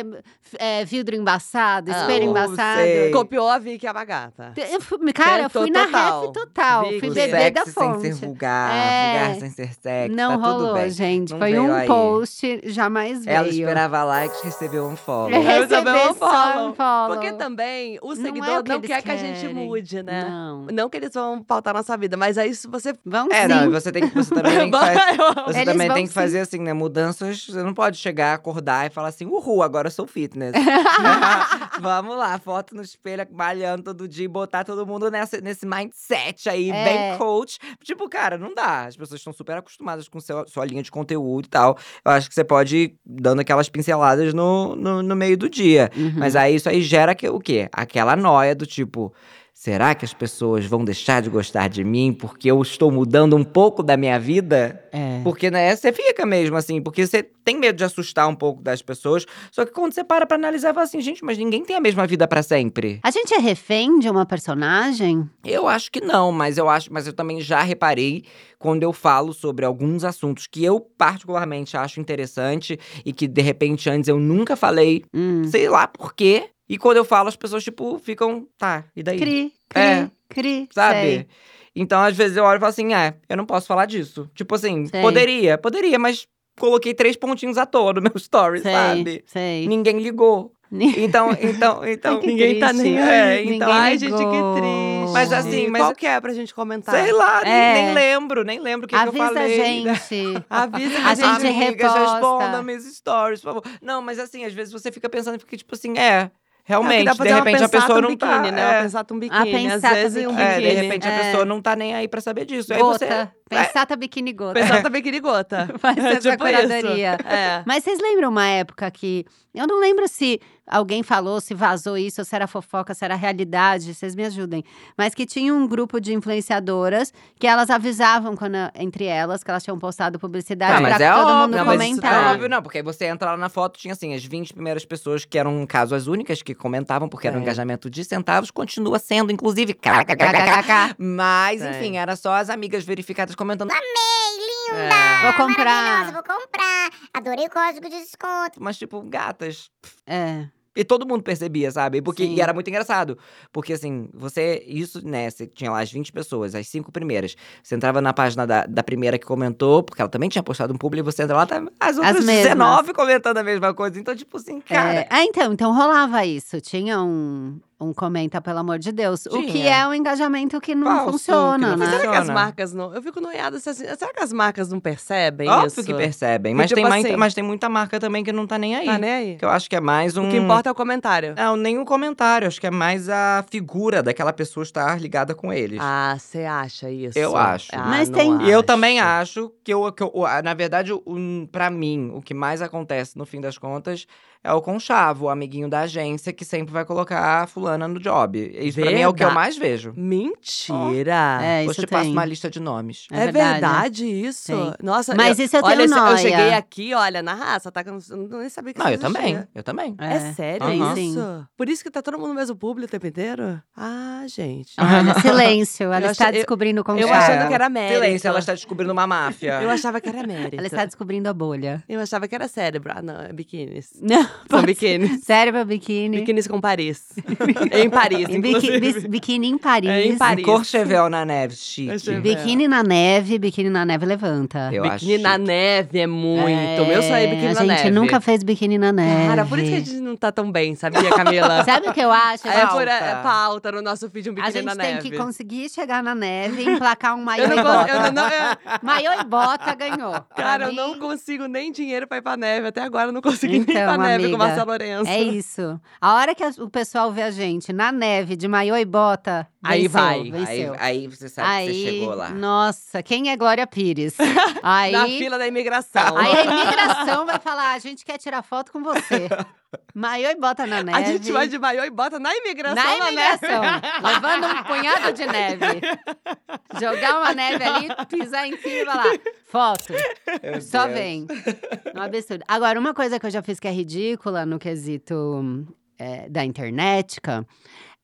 é, vidro embaçado, Ah, espelho eu embaçado. sei. Copiou a Vicky Abagata. Eu fui- cara, eu Tentou fui na ref total. Vigo, fui beber sexy da sem fonte. ser vulgar, É. vulgar sem ser sexy, Não tá tudo rolou, bem. gente. Não Foi um aí. post, jamais Ela veio. esperava likes, recebeu um follow. Eu recebi também um follow. um follow. Porque também o Não é seguidor o que não, quer que a gente querem. mude, né? Não. Não que eles vão pautar nossa vida, mas aí se você. Vão É, sim. não, você, tem, que- você também tem que fazer. Você Eles também tem que sim. fazer assim, né? Mudanças. Você não pode chegar, acordar e falar assim, uhul, agora eu sou fitness. Vamos lá, foto no espelho, malhando todo dia e botar todo mundo nessa, nesse mindset aí, É. bem coach. Tipo, cara, não dá. As pessoas estão super acostumadas com seu, sua linha de conteúdo e tal. Eu acho que você pode ir dando aquelas pinceladas no, no, no meio do dia. Uhum. Mas aí isso aí gera que, o quê? Aquela noia do tipo. Será que as pessoas vão deixar de gostar de mim porque eu estou mudando um pouco da minha vida? É. Porque, né, você fica mesmo assim, porque você tem medo de assustar um pouco das pessoas. Só que quando você para pra analisar, fala assim, gente, mas ninguém tem a mesma vida pra sempre. A gente é refém de uma personagem? Eu acho que não, mas eu acho, mas eu também já reparei quando eu falo sobre alguns assuntos que eu particularmente acho interessante e que de repente antes eu nunca falei, Hum. sei lá por quê. E quando eu falo, as pessoas tipo ficam, tá, e daí? Cri, cri, É. cri. Sabe? sei. Então, às vezes eu olho e falo assim, é, eu não posso falar disso. Tipo assim, Sei. poderia, poderia, mas coloquei três pontinhos à toa no meu story, Sei, sabe? sei. Ninguém ligou. Então, então, então. que Ninguém tá triste. nem É, então- Ninguém Ai, gente, que ligou. triste. Mas assim, mas- Qual que é pra gente comentar? Sei lá, nem- É. nem, lembro, nem lembro o que, que eu Avisa a falei. gente. Avisa A a gente gente reposta. respondam minhas stories, por favor. Não, mas assim, às vezes você fica pensando e fica tipo assim, é, realmente, pra de repente a pessoa um não biquíni, tá. né? é. Uma pensata, um biquíni. Às pensata, vezes um biquíni. É, de repente a É. pessoa não tá nem aí pra saber disso. Aí Gota. você. Pensata biquíni gota. Pensata, biquíni gota. Faz É essa tipo curadoria. É. Mas vocês lembram uma época que. Eu não lembro se alguém falou, se vazou isso, ou se era fofoca, se era realidade, vocês me ajudem. Mas que tinha um grupo de influenciadoras que elas avisavam quando, entre elas que elas tinham postado publicidade Ah, pra mas é todo óbvio, mundo não, mas isso comentar. É óbvio, não, porque aí você entra lá na foto, tinha assim, as 20 primeiras pessoas que eram, no caso, as únicas que comentavam, porque era um É. engajamento de centavos, continua sendo, inclusive. Mas, enfim, era só as amigas verificadas comentando. É. Vou comprar. Maravilhosa, vou comprar. Adorei o código de desconto. Mas, tipo, gatas. É. E todo mundo percebia, sabe? Porque, Sim. e era muito engraçado. Porque, assim, você. Isso, né? Você tinha lá as 20 pessoas, as cinco primeiras. Você entrava na página da, da primeira que comentou, porque ela também tinha postado um publi, e você entra lá, tá as outras mesmas. 19 comentando a mesma coisa. Então, tipo assim, cara. É, ah, então, então rolava isso. Tinha um. Um comenta, pelo amor de Deus. O que é um engajamento que não Falso, que funciona, não né? Será que as marcas não. Eu fico noiada se assim. Será que as marcas não percebem Óbvio isso? que percebem. Que, Mas, tem tipo mais- assim- mas tem muita marca também que não tá nem aí. Tá nem aí. Que eu acho que é mais um. O que importa é o comentário. Não, nenhum comentário. Acho que é mais a figura daquela pessoa estar ligada com eles. Ah, você acha isso? Eu acho. Ah, Mas tem- E eu também acho que, eu, que eu- o- na verdade, o- um, pra mim, o que mais acontece no fim das contas é o conchavo, o amiguinho da agência que sempre vai colocar a fulana no job. Isso pra mim é o que eu Verdade. mais vejo. Mentira! É, Hoje isso te passo uma lista de nomes. É É, verdade. verdade. isso? Tem. Nossa, Mas eu, isso eu olha, eu cheguei aqui, olha, na raça, tá? Eu não, eu nem sabia que Não, eu também. Eu também. É, sério Aham. isso? Por isso que tá todo mundo no mesmo público o tempo inteiro? Ah, gente. Olha, silêncio. Ela Eu está achei- eu- descobrindo com eu chave. achando que era mérito. Silêncio, ela está descobrindo uma máfia. Eu achava que era mérito. Ela está descobrindo a bolha. Eu achava que era cérebro. Ah, não, é biquínis. Não, São biquínis. Cérebro, biquíni. Biquínis com Paris. em Paris, biqui- inclusive. biquíni em Paris. É, em Paris. Courchevel na neve, chique. Courchevel. Biquíni na neve, biquíni na neve levanta. Eu acho biquíni na chique. neve é muito. É, sonho é biquíni A na gente neve. nunca fez biquíni na neve. Cara, por isso que a gente não tá tão bem, sabia, Camila? Sabe o que eu acho? É por Pauta. é pauta no nosso vídeo um A biquíni gente na tem neve. que conseguir chegar na neve e emplacar um maiô Eu e bota. eu não, eu- Maiô e bota ganhou. Pra cara, eu mim, não consigo nem dinheiro pra ir pra neve. Até agora eu não consegui nem ir Então, pra neve com o amiga, Marcelo Lourenço. É isso. A hora que o pessoal vê a gente na neve de maiô e bota, Aí venceu, vai. Aí, Venceu. aí você sabe Aí, que você chegou lá. nossa, quem é Glória Pires? Aí, Na fila da imigração. aí a imigração vai falar, a gente quer tirar foto com você. Maiô e bota na neve. A gente vai de maiô e bota na imigração. Na na imigração, neve. levando um punhado de neve. Jogar uma neve ali, pisar em cima e falar, foto. Meu Só Deus. vem. Um absurdo. Agora, uma coisa que eu já fiz que é ridícula no quesito é, da internetica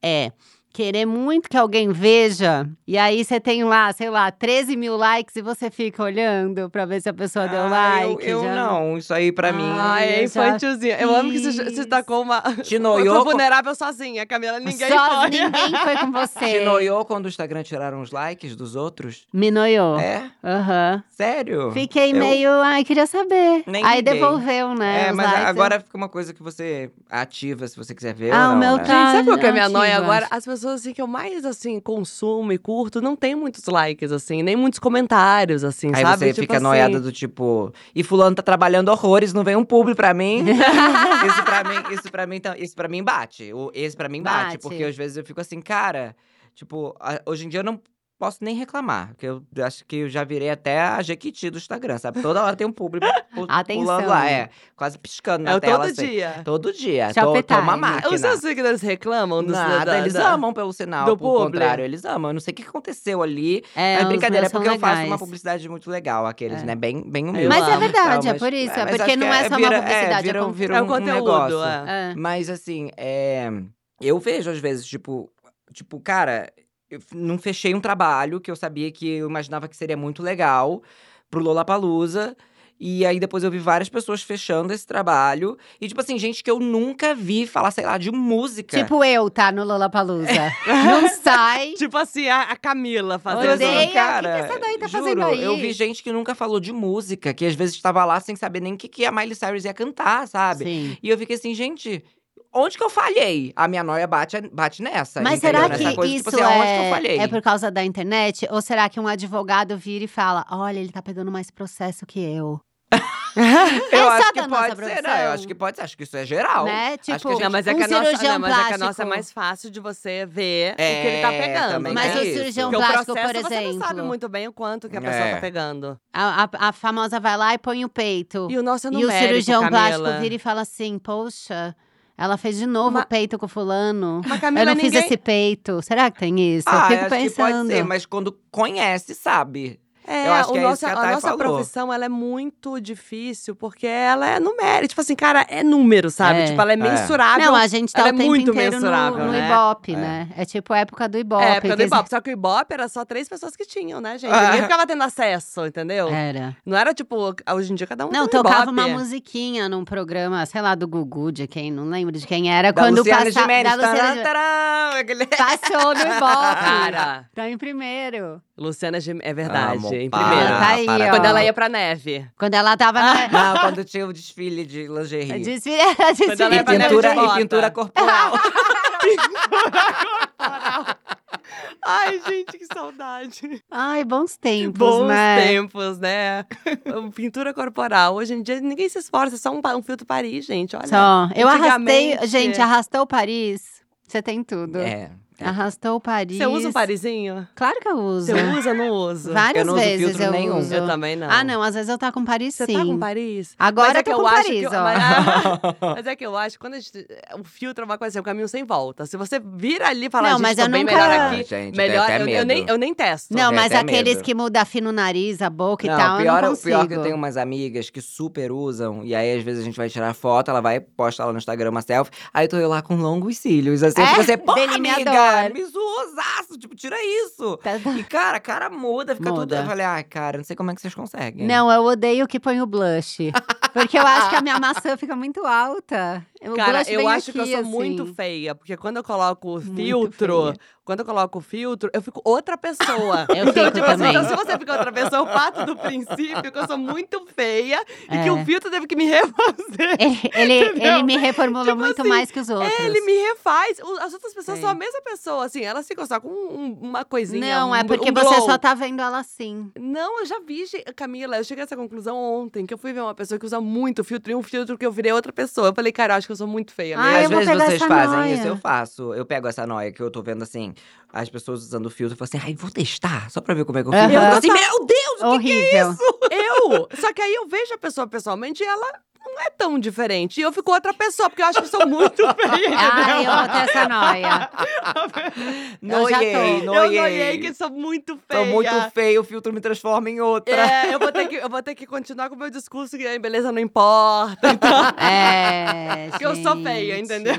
é querer muito que alguém veja. E aí você tem lá, sei lá, 13 mil likes e você fica olhando pra ver se a pessoa deu Ah, like. Eu, eu já- não, isso aí pra mim. Ah, Ah, é eu já infantilzinho. Eu amo que você, tacou uma. Te Eu noiou, tô co- vulnerável sozinha, Camila. Ninguém Só foi. ninguém foi com você. te noiou quando o Instagram tiraram os likes dos outros? Me noiou. É? Aham. Sério? Fiquei Eu- meio, ai, queria saber. Nem aí liguei. devolveu, né? É, os mas likes. agora fica uma coisa que você ativa se você quiser ver Ah, ou o não, meu né? tá- Gente, sabe qual que é a minha noia agora? As pessoas assim, que eu mais assim consumo e curto não tem muitos likes, assim, nem muitos comentários, assim, Aí sabe? você Tipo fica assim, noiada do tipo, e fulano tá trabalhando horrores, não vem um publi pra mim. isso pra mim, isso pra mim, isso pra mim bate. O- Esse pra mim bate, Bate. porque às vezes eu fico assim, cara, tipo, hoje em dia eu não posso nem reclamar, porque eu acho que eu já virei até a Jequiti do Instagram, sabe? Toda hora tem um publi pu- Atenção. pulando lá, é, quase piscando na É o tela todo assim. dia. Todo dia. Tô, tô uma máquina. Os seus seguidores reclamam dos Nada, da- eles da- amam pelo sinal, do por publi. contrário, eles amam. Eu não sei o que aconteceu ali, É, mas brincadeira, é porque eu faço uma publicidade muito legal, aqueles, É. né? Bem, bem humilde. Mas é verdade, Não, é mas- por isso. É, porque não que é só vira- uma publicidade, vira, é, um- com- vira É um, o conteúdo, negócio. é. É. Mas assim, é... eu vejo às vezes, tipo, tipo, cara, eu não fechei um trabalho que eu sabia que eu imaginava que seria muito legal pro Lollapalooza. E aí depois eu vi várias pessoas fechando esse trabalho. E, tipo assim, gente que eu nunca vi falar, sei lá, de música. Tipo eu, tá? No Lollapalooza. não sai. Tipo assim, a, a Camila fazendo. Odeia. Assim, que cara, que essa daí tá juro, fazendo aí? eu vi gente que nunca falou de música, que às vezes estava lá sem saber nem o que, que a Miley Cyrus ia cantar, sabe? Sim. E eu fiquei assim, gente, onde que eu falhei? A minha noia bate, bate nessa. Mas entendeu? será Nessa que coisa, isso tipo assim, aonde que eu falhei? é, é por causa da internet? Ou será que um advogado vira e fala: olha, ele tá pegando mais processo que eu? Eu É acho só que da nossa pode ser, não, eu acho que pode ser, acho que isso é geral. Né? Acho que Tipo, gente- Não, mas é um que a nossa, não, mas é que a nossa é mais fácil de você ver o que ele tá É, pegando. também Mas tem o cirurgião Porque o plástico, processo por você não sabe exemplo. muito bem o quanto que a pessoa É. tá pegando. A, a- a famosa vai lá e põe o peito. E o nosso é E o numérico, cirurgião Camila. plástico vira e fala assim: Poxa, ela fez de novo o peito com fulano. Mas Eu Camila, não fiz ninguém... esse peito. Será que tem isso? Ah, eu fico pensando. pode ser, mas quando conhece, sabe. É, Eu acho o que é isso nosso- que a a nossa falou. profissão ela é muito difícil porque ela é numérica. Tipo assim, cara, é número, sabe? É. Tipo, ela é mensurável. Não, a gente tá ela o é tempo muito inteiro no, mensurável, no né? Ibope, É. né? É tipo a época do Ibope. É, época do Ibope. Só que o Ibope era só três pessoas que tinham, né, gente? Ah. Ninguém ficava tendo acesso, entendeu? Era. Não era tipo, hoje em dia cada um Não, tem um tocava Ibope. uma musiquinha num programa, sei lá, do Gugu, de quem, não lembro de quem era. Da quando Luciana passa- Gimenez. da Luciana Gimenez. Passou no Ibope. Cara, Tá em primeiro. Luciana Gim... É verdade, Amo. Em para, primeira. Tá aí, para. ó. Quando ela ia pra neve. Quando ela tava na. Não, quando tinha o desfile de lingerie. Desfile, era desfile. ela E ia pra neve pintura, e bota. pintura corporal. Ai, gente, que saudade. Ai, bons tempos, Bons né? tempos, né? Pintura corporal. Hoje em dia ninguém se esforça, é só um, um filtro Paris, gente. Olha. Só. Eu arrastei. Gente, arrastou Paris. Você tem tudo. É. Arrastou Paris. Você usa um Parisinho? Claro que eu uso. Você usa ou não usa? Várias Eu não uso vezes filtro eu nenhum. uso. Eu também não. Ah, não. Às vezes eu tá com Paris, Você sim. tá com Paris? Agora mas é eu tô que com eu acho Paris, que, ó. Mas, mas é que eu acho que quando a gente, o filtro é uma coisa assim, é um caminho sem volta. Se você vira ali e fala, Não, mas tô eu nunca- melhor aqui, gente, melhor, eu, eu nem, eu nem testo. Não, Tem mas aqueles medo. que mudam afina o nariz, a boca e Não, tal, pior, eu não é- consigo. pior que eu tenho umas amigas que super usam, e aí às vezes a gente vai tirar foto, ela vai posta lá no Instagram uma selfie, aí tô eu lá com longos cílios, assim, É? é? você, pô, amiga, Delineador. me zoaço, tipo, tira isso. Tá- tá- E cara, a cara muda, fica tudo, Muda. eu falei, ai, cara, não sei como é que vocês conseguem. Não, eu odeio que põe o blush. Porque eu acho que a minha maçã fica muito alta. O Cara, eu acho que eu aqui, sou assim. muito feia, porque quando eu coloco o filtro, feia. quando eu coloco o filtro, eu fico outra pessoa. Eu fico tipo assim, também. então se você fica outra pessoa, eu parto do princípio que eu sou muito feia e que É. o filtro teve que me refazer. Ele, ele, Entendeu? ele me reformulou Tipo muito assim, mais que os outros. Ele me refaz. As outras pessoas são a mesma pessoa, assim. Elas ficam só com um- uma coisinha. Não, um, é porque um você só tá vendo ela assim. Não, eu já vi, Camila, eu cheguei a essa conclusão ontem, que eu fui ver uma pessoa que usa muito filtro e um filtro que eu virei outra pessoa. Eu falei, cara, eu acho que eu sou muito feia Ai, mesmo. Às eu vou vezes vocês fazem noia. isso, eu faço. Eu pego essa noia que eu tô vendo assim, as pessoas usando filtro, eu falo assim, ai, vou testar, só pra ver como é que eu fico. Aham. Eu falo assim, meu Deus, o que, que é isso? Eu! Só que aí eu vejo a pessoa pessoalmente e ela não é tão diferente. E eu fico outra pessoa, porque eu acho que sou muito feia. Ai, entendeu? eu vou ter essa noia. Tô. Noiei, Eu noiei. noiei que sou muito feia. Tô muito feio, o filtro me transforma em outra. É, eu vou, ter que, eu vou ter que continuar com o meu discurso que a beleza não importa. Então, É, porque eu sou feia, entendeu?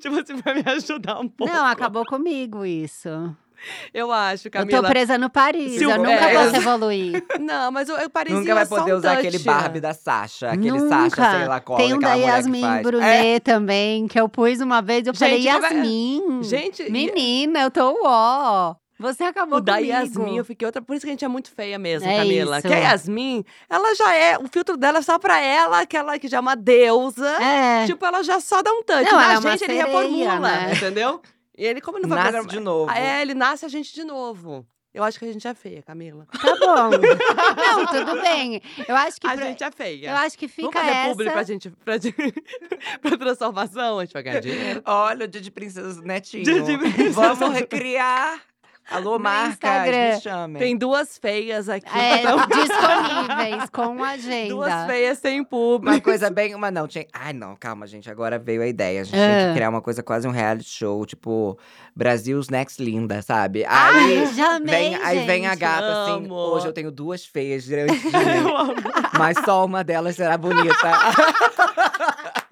tipo assim, pra me ajudar um pouco. Não, acabou comigo isso. Eu acho, Eu Camila. tô presa no Paris, eu nunca é, posso eu- evoluir. Não, mas eu, eu parecia Nunca vai poder um usar touch. aquele Barbie da Sasha, aquele Nunca. Sasha, sei lá qual, Tem um da Yasmin faz. Brunet É, também, que eu pus uma vez, eu falei, Gente, é- Yasmin, Gente, menina, eu tô uó. Você acabou O da comigo. Yasmin, eu fiquei outra. Por isso que a gente é muito feia mesmo, É Camila. isso. Que a Yasmin, ela já é. O filtro dela é só pra ela, aquela que já é uma deusa. É, Tipo, ela já só dá um touch. Não, Na ela é uma gente, ele sereia, reformula, né? entendeu? E ele, como ele não vai Nasce programar- de novo. Ah, É, ele nasce a gente de novo. Eu acho que a gente é feia, Camila. tá bom. Não, tudo bem. Eu acho que A pra- gente é feia. eu acho que Vamos fica fazer essa. publi pra gente, pra, pra transformação? A gente vai ganhar dinheiro. Olha o dia de princesa Netinho. Dia de princesa. Vamos recriar. Alô, marcas, Instagram. me chamem. Tem duas feias aqui. É, então, disponíveis, com agenda. duas feias sem público. Uma coisa bem. Uma não, tinha. Ai, não, calma, gente. Agora veio a ideia. A gente tem Ah. que criar uma coisa quase um reality show, tipo Brasil's Next Linda, sabe? Ai, Aí. já amei, Vem, aí vem a gente. gata assim. Amo. Hoje eu tenho duas feias mim, Eu amo. mas só uma delas será bonita.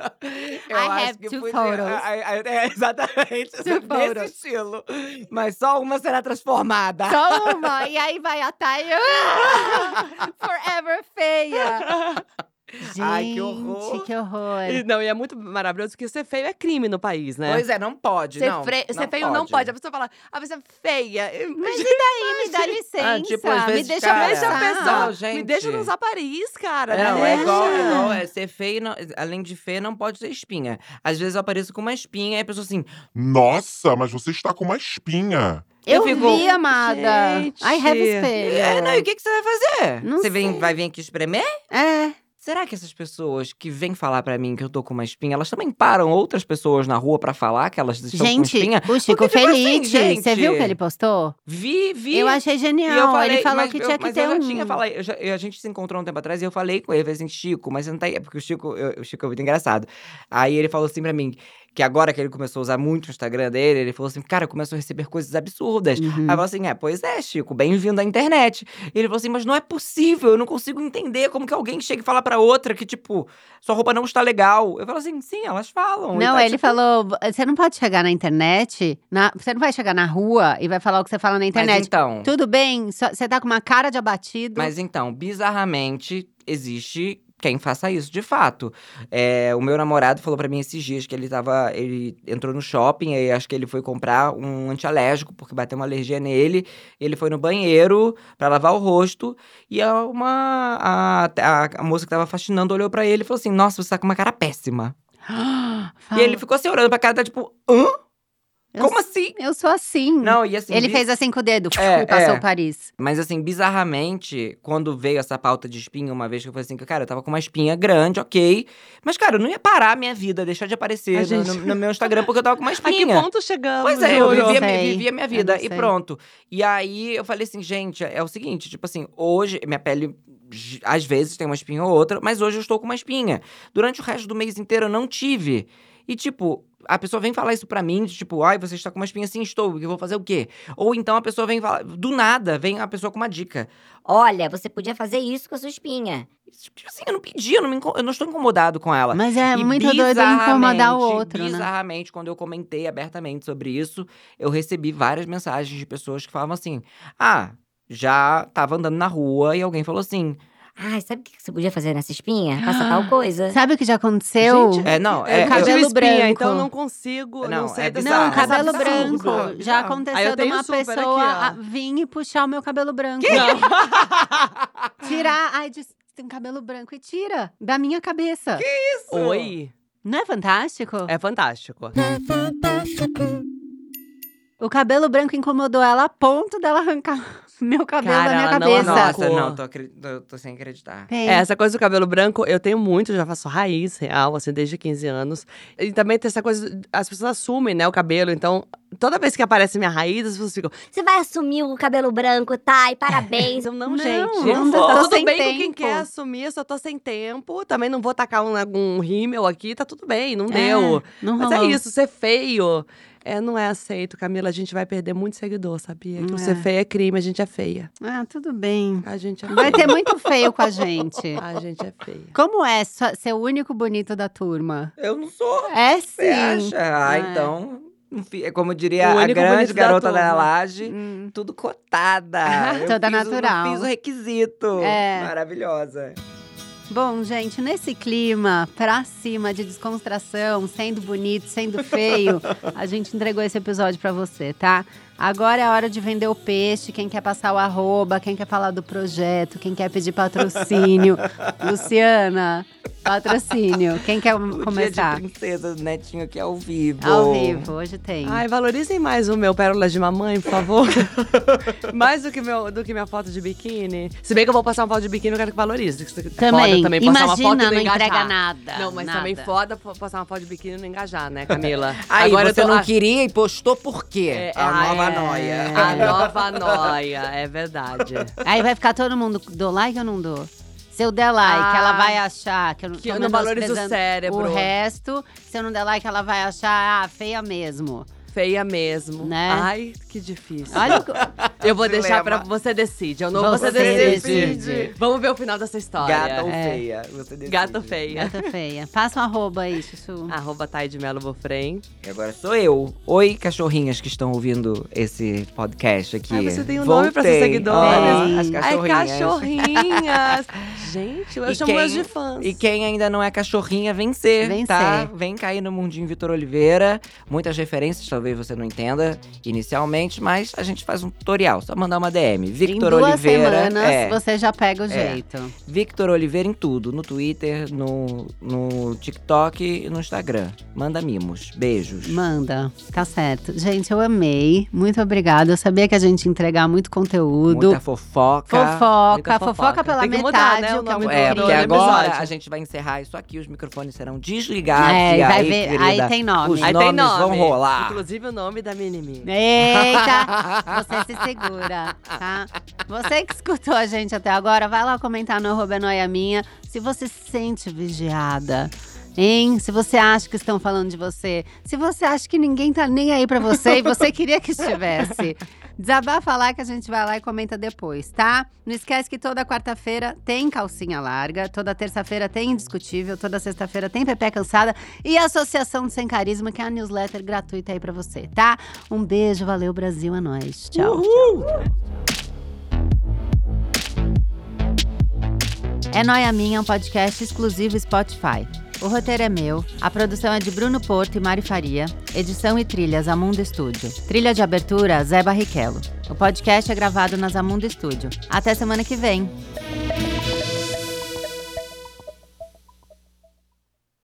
Eu I acho have que two podia- photos. ai, ai, é, exatamente. Two desse photos. estilo. Mas só uma será transformada. Só uma. E aí vai a Thay. Forever feia. Gente, Ai, que horror. que horror. E, não, e é muito maravilhoso porque ser feio é crime no país, né? Pois é, não pode. Ser, não, fre- ser feio não pode. A pessoa fala, ah, você é feia. Mas e daí? Me dá licença. Ah, tipo, às me deixa cara, Deixa a pessoa. Não, Me gente. deixa usar Paris, cara. É, não, é deixa. igual, é igual é, ser feio, não- além de feia, não pode ser espinha. Às vezes eu apareço com uma espinha e a pessoa assim, Nossa, mas você está com uma espinha. Eu, Eu fico, vi, amada. gente. I have espelho. é, não, e o que, que você vai fazer? Não você vem, vai vir aqui espremer? É. Será que essas pessoas que vêm falar pra mim que eu tô com uma espinha, elas também param outras pessoas na rua pra falar que elas estão com Gente, espinha? o Chico tipo assim, Felite, gente, você viu o que ele postou? Vi, vi. Eu achei genial. eu falei, ele falou que eu, tinha que ter eu um. tinha falado, eu já- a gente se encontrou um tempo atrás e eu falei com ele, assim, Chico, mas você não tá aí, é porque o Chico, eu- o Chico é muito engraçado. Aí ele falou assim pra mim, que agora que ele começou a usar muito o Instagram dele, ele falou assim, cara, começou a receber coisas absurdas. Uhum. Aí eu falei assim, é, pois é, Chico, bem-vindo à internet. E ele falou assim, mas não é possível, eu não consigo entender como que alguém chega e fala pra outra que, tipo, sua roupa não está legal. Eu falo assim, sim, elas falam. Não, tá, ele tipo, falou: você não pode chegar na internet, na- você não vai chegar na rua e vai falar o que você fala na Mas internet. então, Tudo bem, você tá com uma cara de abatido. mas então, bizarramente, existe quem faça isso, de fato. É, o meu namorado falou pra mim esses dias que ele tava. Ele entrou no shopping e acho que ele foi comprar um antialérgico, porque bateu uma alergia nele. Ele foi no banheiro pra lavar o rosto. E uma. A, a, a moça que tava faxinando olhou pra ele e falou assim: Nossa, você tá com uma cara péssima. E ele ficou assim, olhando pra cara, tá tipo, hã? Eu Como assim? Eu sou assim. Não, e assim. Ele bi- fez assim com o dedo É, e passou é. o Paris. Mas assim, bizarramente, quando veio essa pauta de espinha uma vez que eu falei assim, que, cara, eu tava com uma espinha grande, ok. Mas, cara, eu não ia parar a minha vida, deixar de aparecer A no, gente- no- no meu Instagram porque eu tava com uma A que espinha. ponto chegamos? Pois é, eu Júlio? vivia, vivia minha Eu vida e pronto. E aí eu falei assim, gente, é o seguinte, tipo assim, hoje minha pele às vezes tem uma espinha ou outra, mas hoje eu estou com uma espinha. Durante o resto do mês inteiro eu não tive. E tipo, a pessoa vem falar isso pra mim, de tipo, ai, você está com uma espinha assim, estou, eu vou fazer o quê? Ou então a pessoa vem falar, do nada, vem a pessoa com uma dica. Olha, você podia fazer isso com a sua espinha. Tipo assim, eu não pedi, eu não, me eu não estou incomodado com ela. Mas é E muito doido incomodar o bizarramente, outro, né? Bizarramente, quando eu comentei abertamente sobre isso, eu recebi várias mensagens de pessoas que falavam assim: Ah, já tava andando na rua e alguém falou assim. Ai, sabe o que você podia fazer nessa espinha? Passa tal coisa. Sabe o que já aconteceu? Gente, É, não, é. tenho cabelo eu, espinha, branco. então eu não consigo, não, Não, sei é Não, cabelo Absurdo, branco. Já aconteceu eu de uma aqui, pessoa ó. a- vir e puxar o meu cabelo branco. Tirar. Ai, disse, tem cabelo branco e tira da minha cabeça. Oi. Não é fantástico? É fantástico. O cabelo branco incomodou ela a ponto dela arrancar meu cabelo Cara, da minha não cabeça. arrancou. Nossa, não, tô, tô, tô sem acreditar. É, essa coisa do cabelo branco, eu tenho muito, já faço raiz real, assim, desde 15 anos. E também tem essa coisa, as pessoas assumem, né, o cabelo, então, toda vez que aparece minha raiz, as pessoas ficam, Você vai assumir o cabelo branco, tá? E parabéns. não, não, Não, gente. não tá tô tudo sem bem com quem tempo. quer assumir, eu só tô sem tempo. Também não vou tacar um, um rímel aqui, tá tudo bem, não É, deu. Não Mas é rolou. isso, ser feio é, não é aceito, Camila. A gente vai perder muito seguidor, sabia? Que É. ser feio é crime, a gente é feia. Ah, tudo bem. A gente é feia. Vai ter muito feio com a gente. A gente é feia. Como é ser o único bonito da turma? Eu não sou. É sim. Você acha? Ah, É. então. É como diria O a grande da garota da, turma. laje. Hum. Tudo cotada. Eu Toda fiz o- natural. fiz o requisito. É. Maravilhosa. Bom, gente, nesse clima pra cima de descontração, sendo bonito, sendo feio, a gente entregou esse episódio pra você, tá? Agora é a hora de vender o peixe, quem quer passar o arroba, quem quer falar do projeto, quem quer pedir patrocínio. Luciana, patrocínio. Quem quer O começar? dia de princesa do Netinho aqui ao vivo. Ao vivo, hoje tem. Ai, valorizem mais o meu Pérolas de Mamãe, por favor. mais do que, meu, do que minha foto de biquíni. Se bem que eu vou passar uma foto de biquíni, eu quero que valorize. que também. Foda também passar uma Imagina, foto e não engajar. entrega nada. Não, mas nada. também foda postar uma foto de biquíni e não engajar, né, Camila? Aí, Agora você eu tô, não queria e postou por quê? é, a ah, nova é, noia. A nova noia, é verdade. Aí vai ficar todo mundo, dou like ou não dou? Se eu der like, Ah, ela vai achar que eu não que eu não valorizo o cérebro. O resto, se eu não der like, ela vai achar ah, feia mesmo. Feia mesmo. Né? Ai, que difícil. Olha o... eu vou deixar pra dilema. você decide. Eu não Você você, decide. decide. Vamos ver o final dessa história. Gata ou É. feia? Você decide. Gato feia. Gata feia. Passa um arroba aí, Chuchu. Arroba Thay de Melo Bofrem. E agora sou eu. Oi, cachorrinhas que estão ouvindo esse podcast aqui. Ai, você tem um nome pra Voltei. ser seguidora. Ó, as Ai, Ai, cachorrinhas. cachorrinhas. Gente, eu E chamo quem- de fãs. E quem ainda não é cachorrinha, vem ser, Vem tá? ser. Vem cair no mundinho Vitor Oliveira. Muitas referências, talvez você não entenda inicialmente, mas a gente faz um tutorial. Só mandar uma DM. em Victor duas Oliveira. semanas, é, você já pega o É. jeito. Victor Oliveira em tudo. No Twitter, no, no TikTok e no Instagram. Manda mimos. Beijos. Manda, tá certo. Gente, eu amei. Muito obrigada. Eu sabia que a gente ia entregar muito conteúdo. Muita fofoca. Fofoca, Muita fofoca, fofoca. pela Tem que metade, mudar, né, o é nome É, porque agora episódio. a gente vai encerrar isso aqui, os microfones serão desligados. É, e vai aí, ver- querida, aí tem nome. Os Aí nomes tem nome. vão rolar. Inclusive o nome da Minimi. Eita, você se segura, tá? Você que escutou a gente até agora, vai lá comentar no arroba Noia Minha se você se sente vigiada. Hein? Se você acha que estão falando de você. Se você acha que ninguém tá nem aí pra você e você queria que estivesse. Desabafa lá que a gente vai lá e comenta depois, tá? Não esquece que toda quarta-feira tem calcinha larga, toda terça-feira tem indiscutível, toda sexta-feira tem Pepe Cansada e a Associação do Sem Carisma, que é a newsletter gratuita aí pra você, tá? Um beijo, valeu Brasil, é nóis. Tchau. tchau. É Noia Minha um podcast exclusivo Spotify. O roteiro é meu, a produção é de Bruno Porto e Mari Faria, edição e trilhas Amundo Estúdio. Trilha de abertura Zé Barrichello. O podcast é gravado na Zamundo Estúdio. Até semana que vem!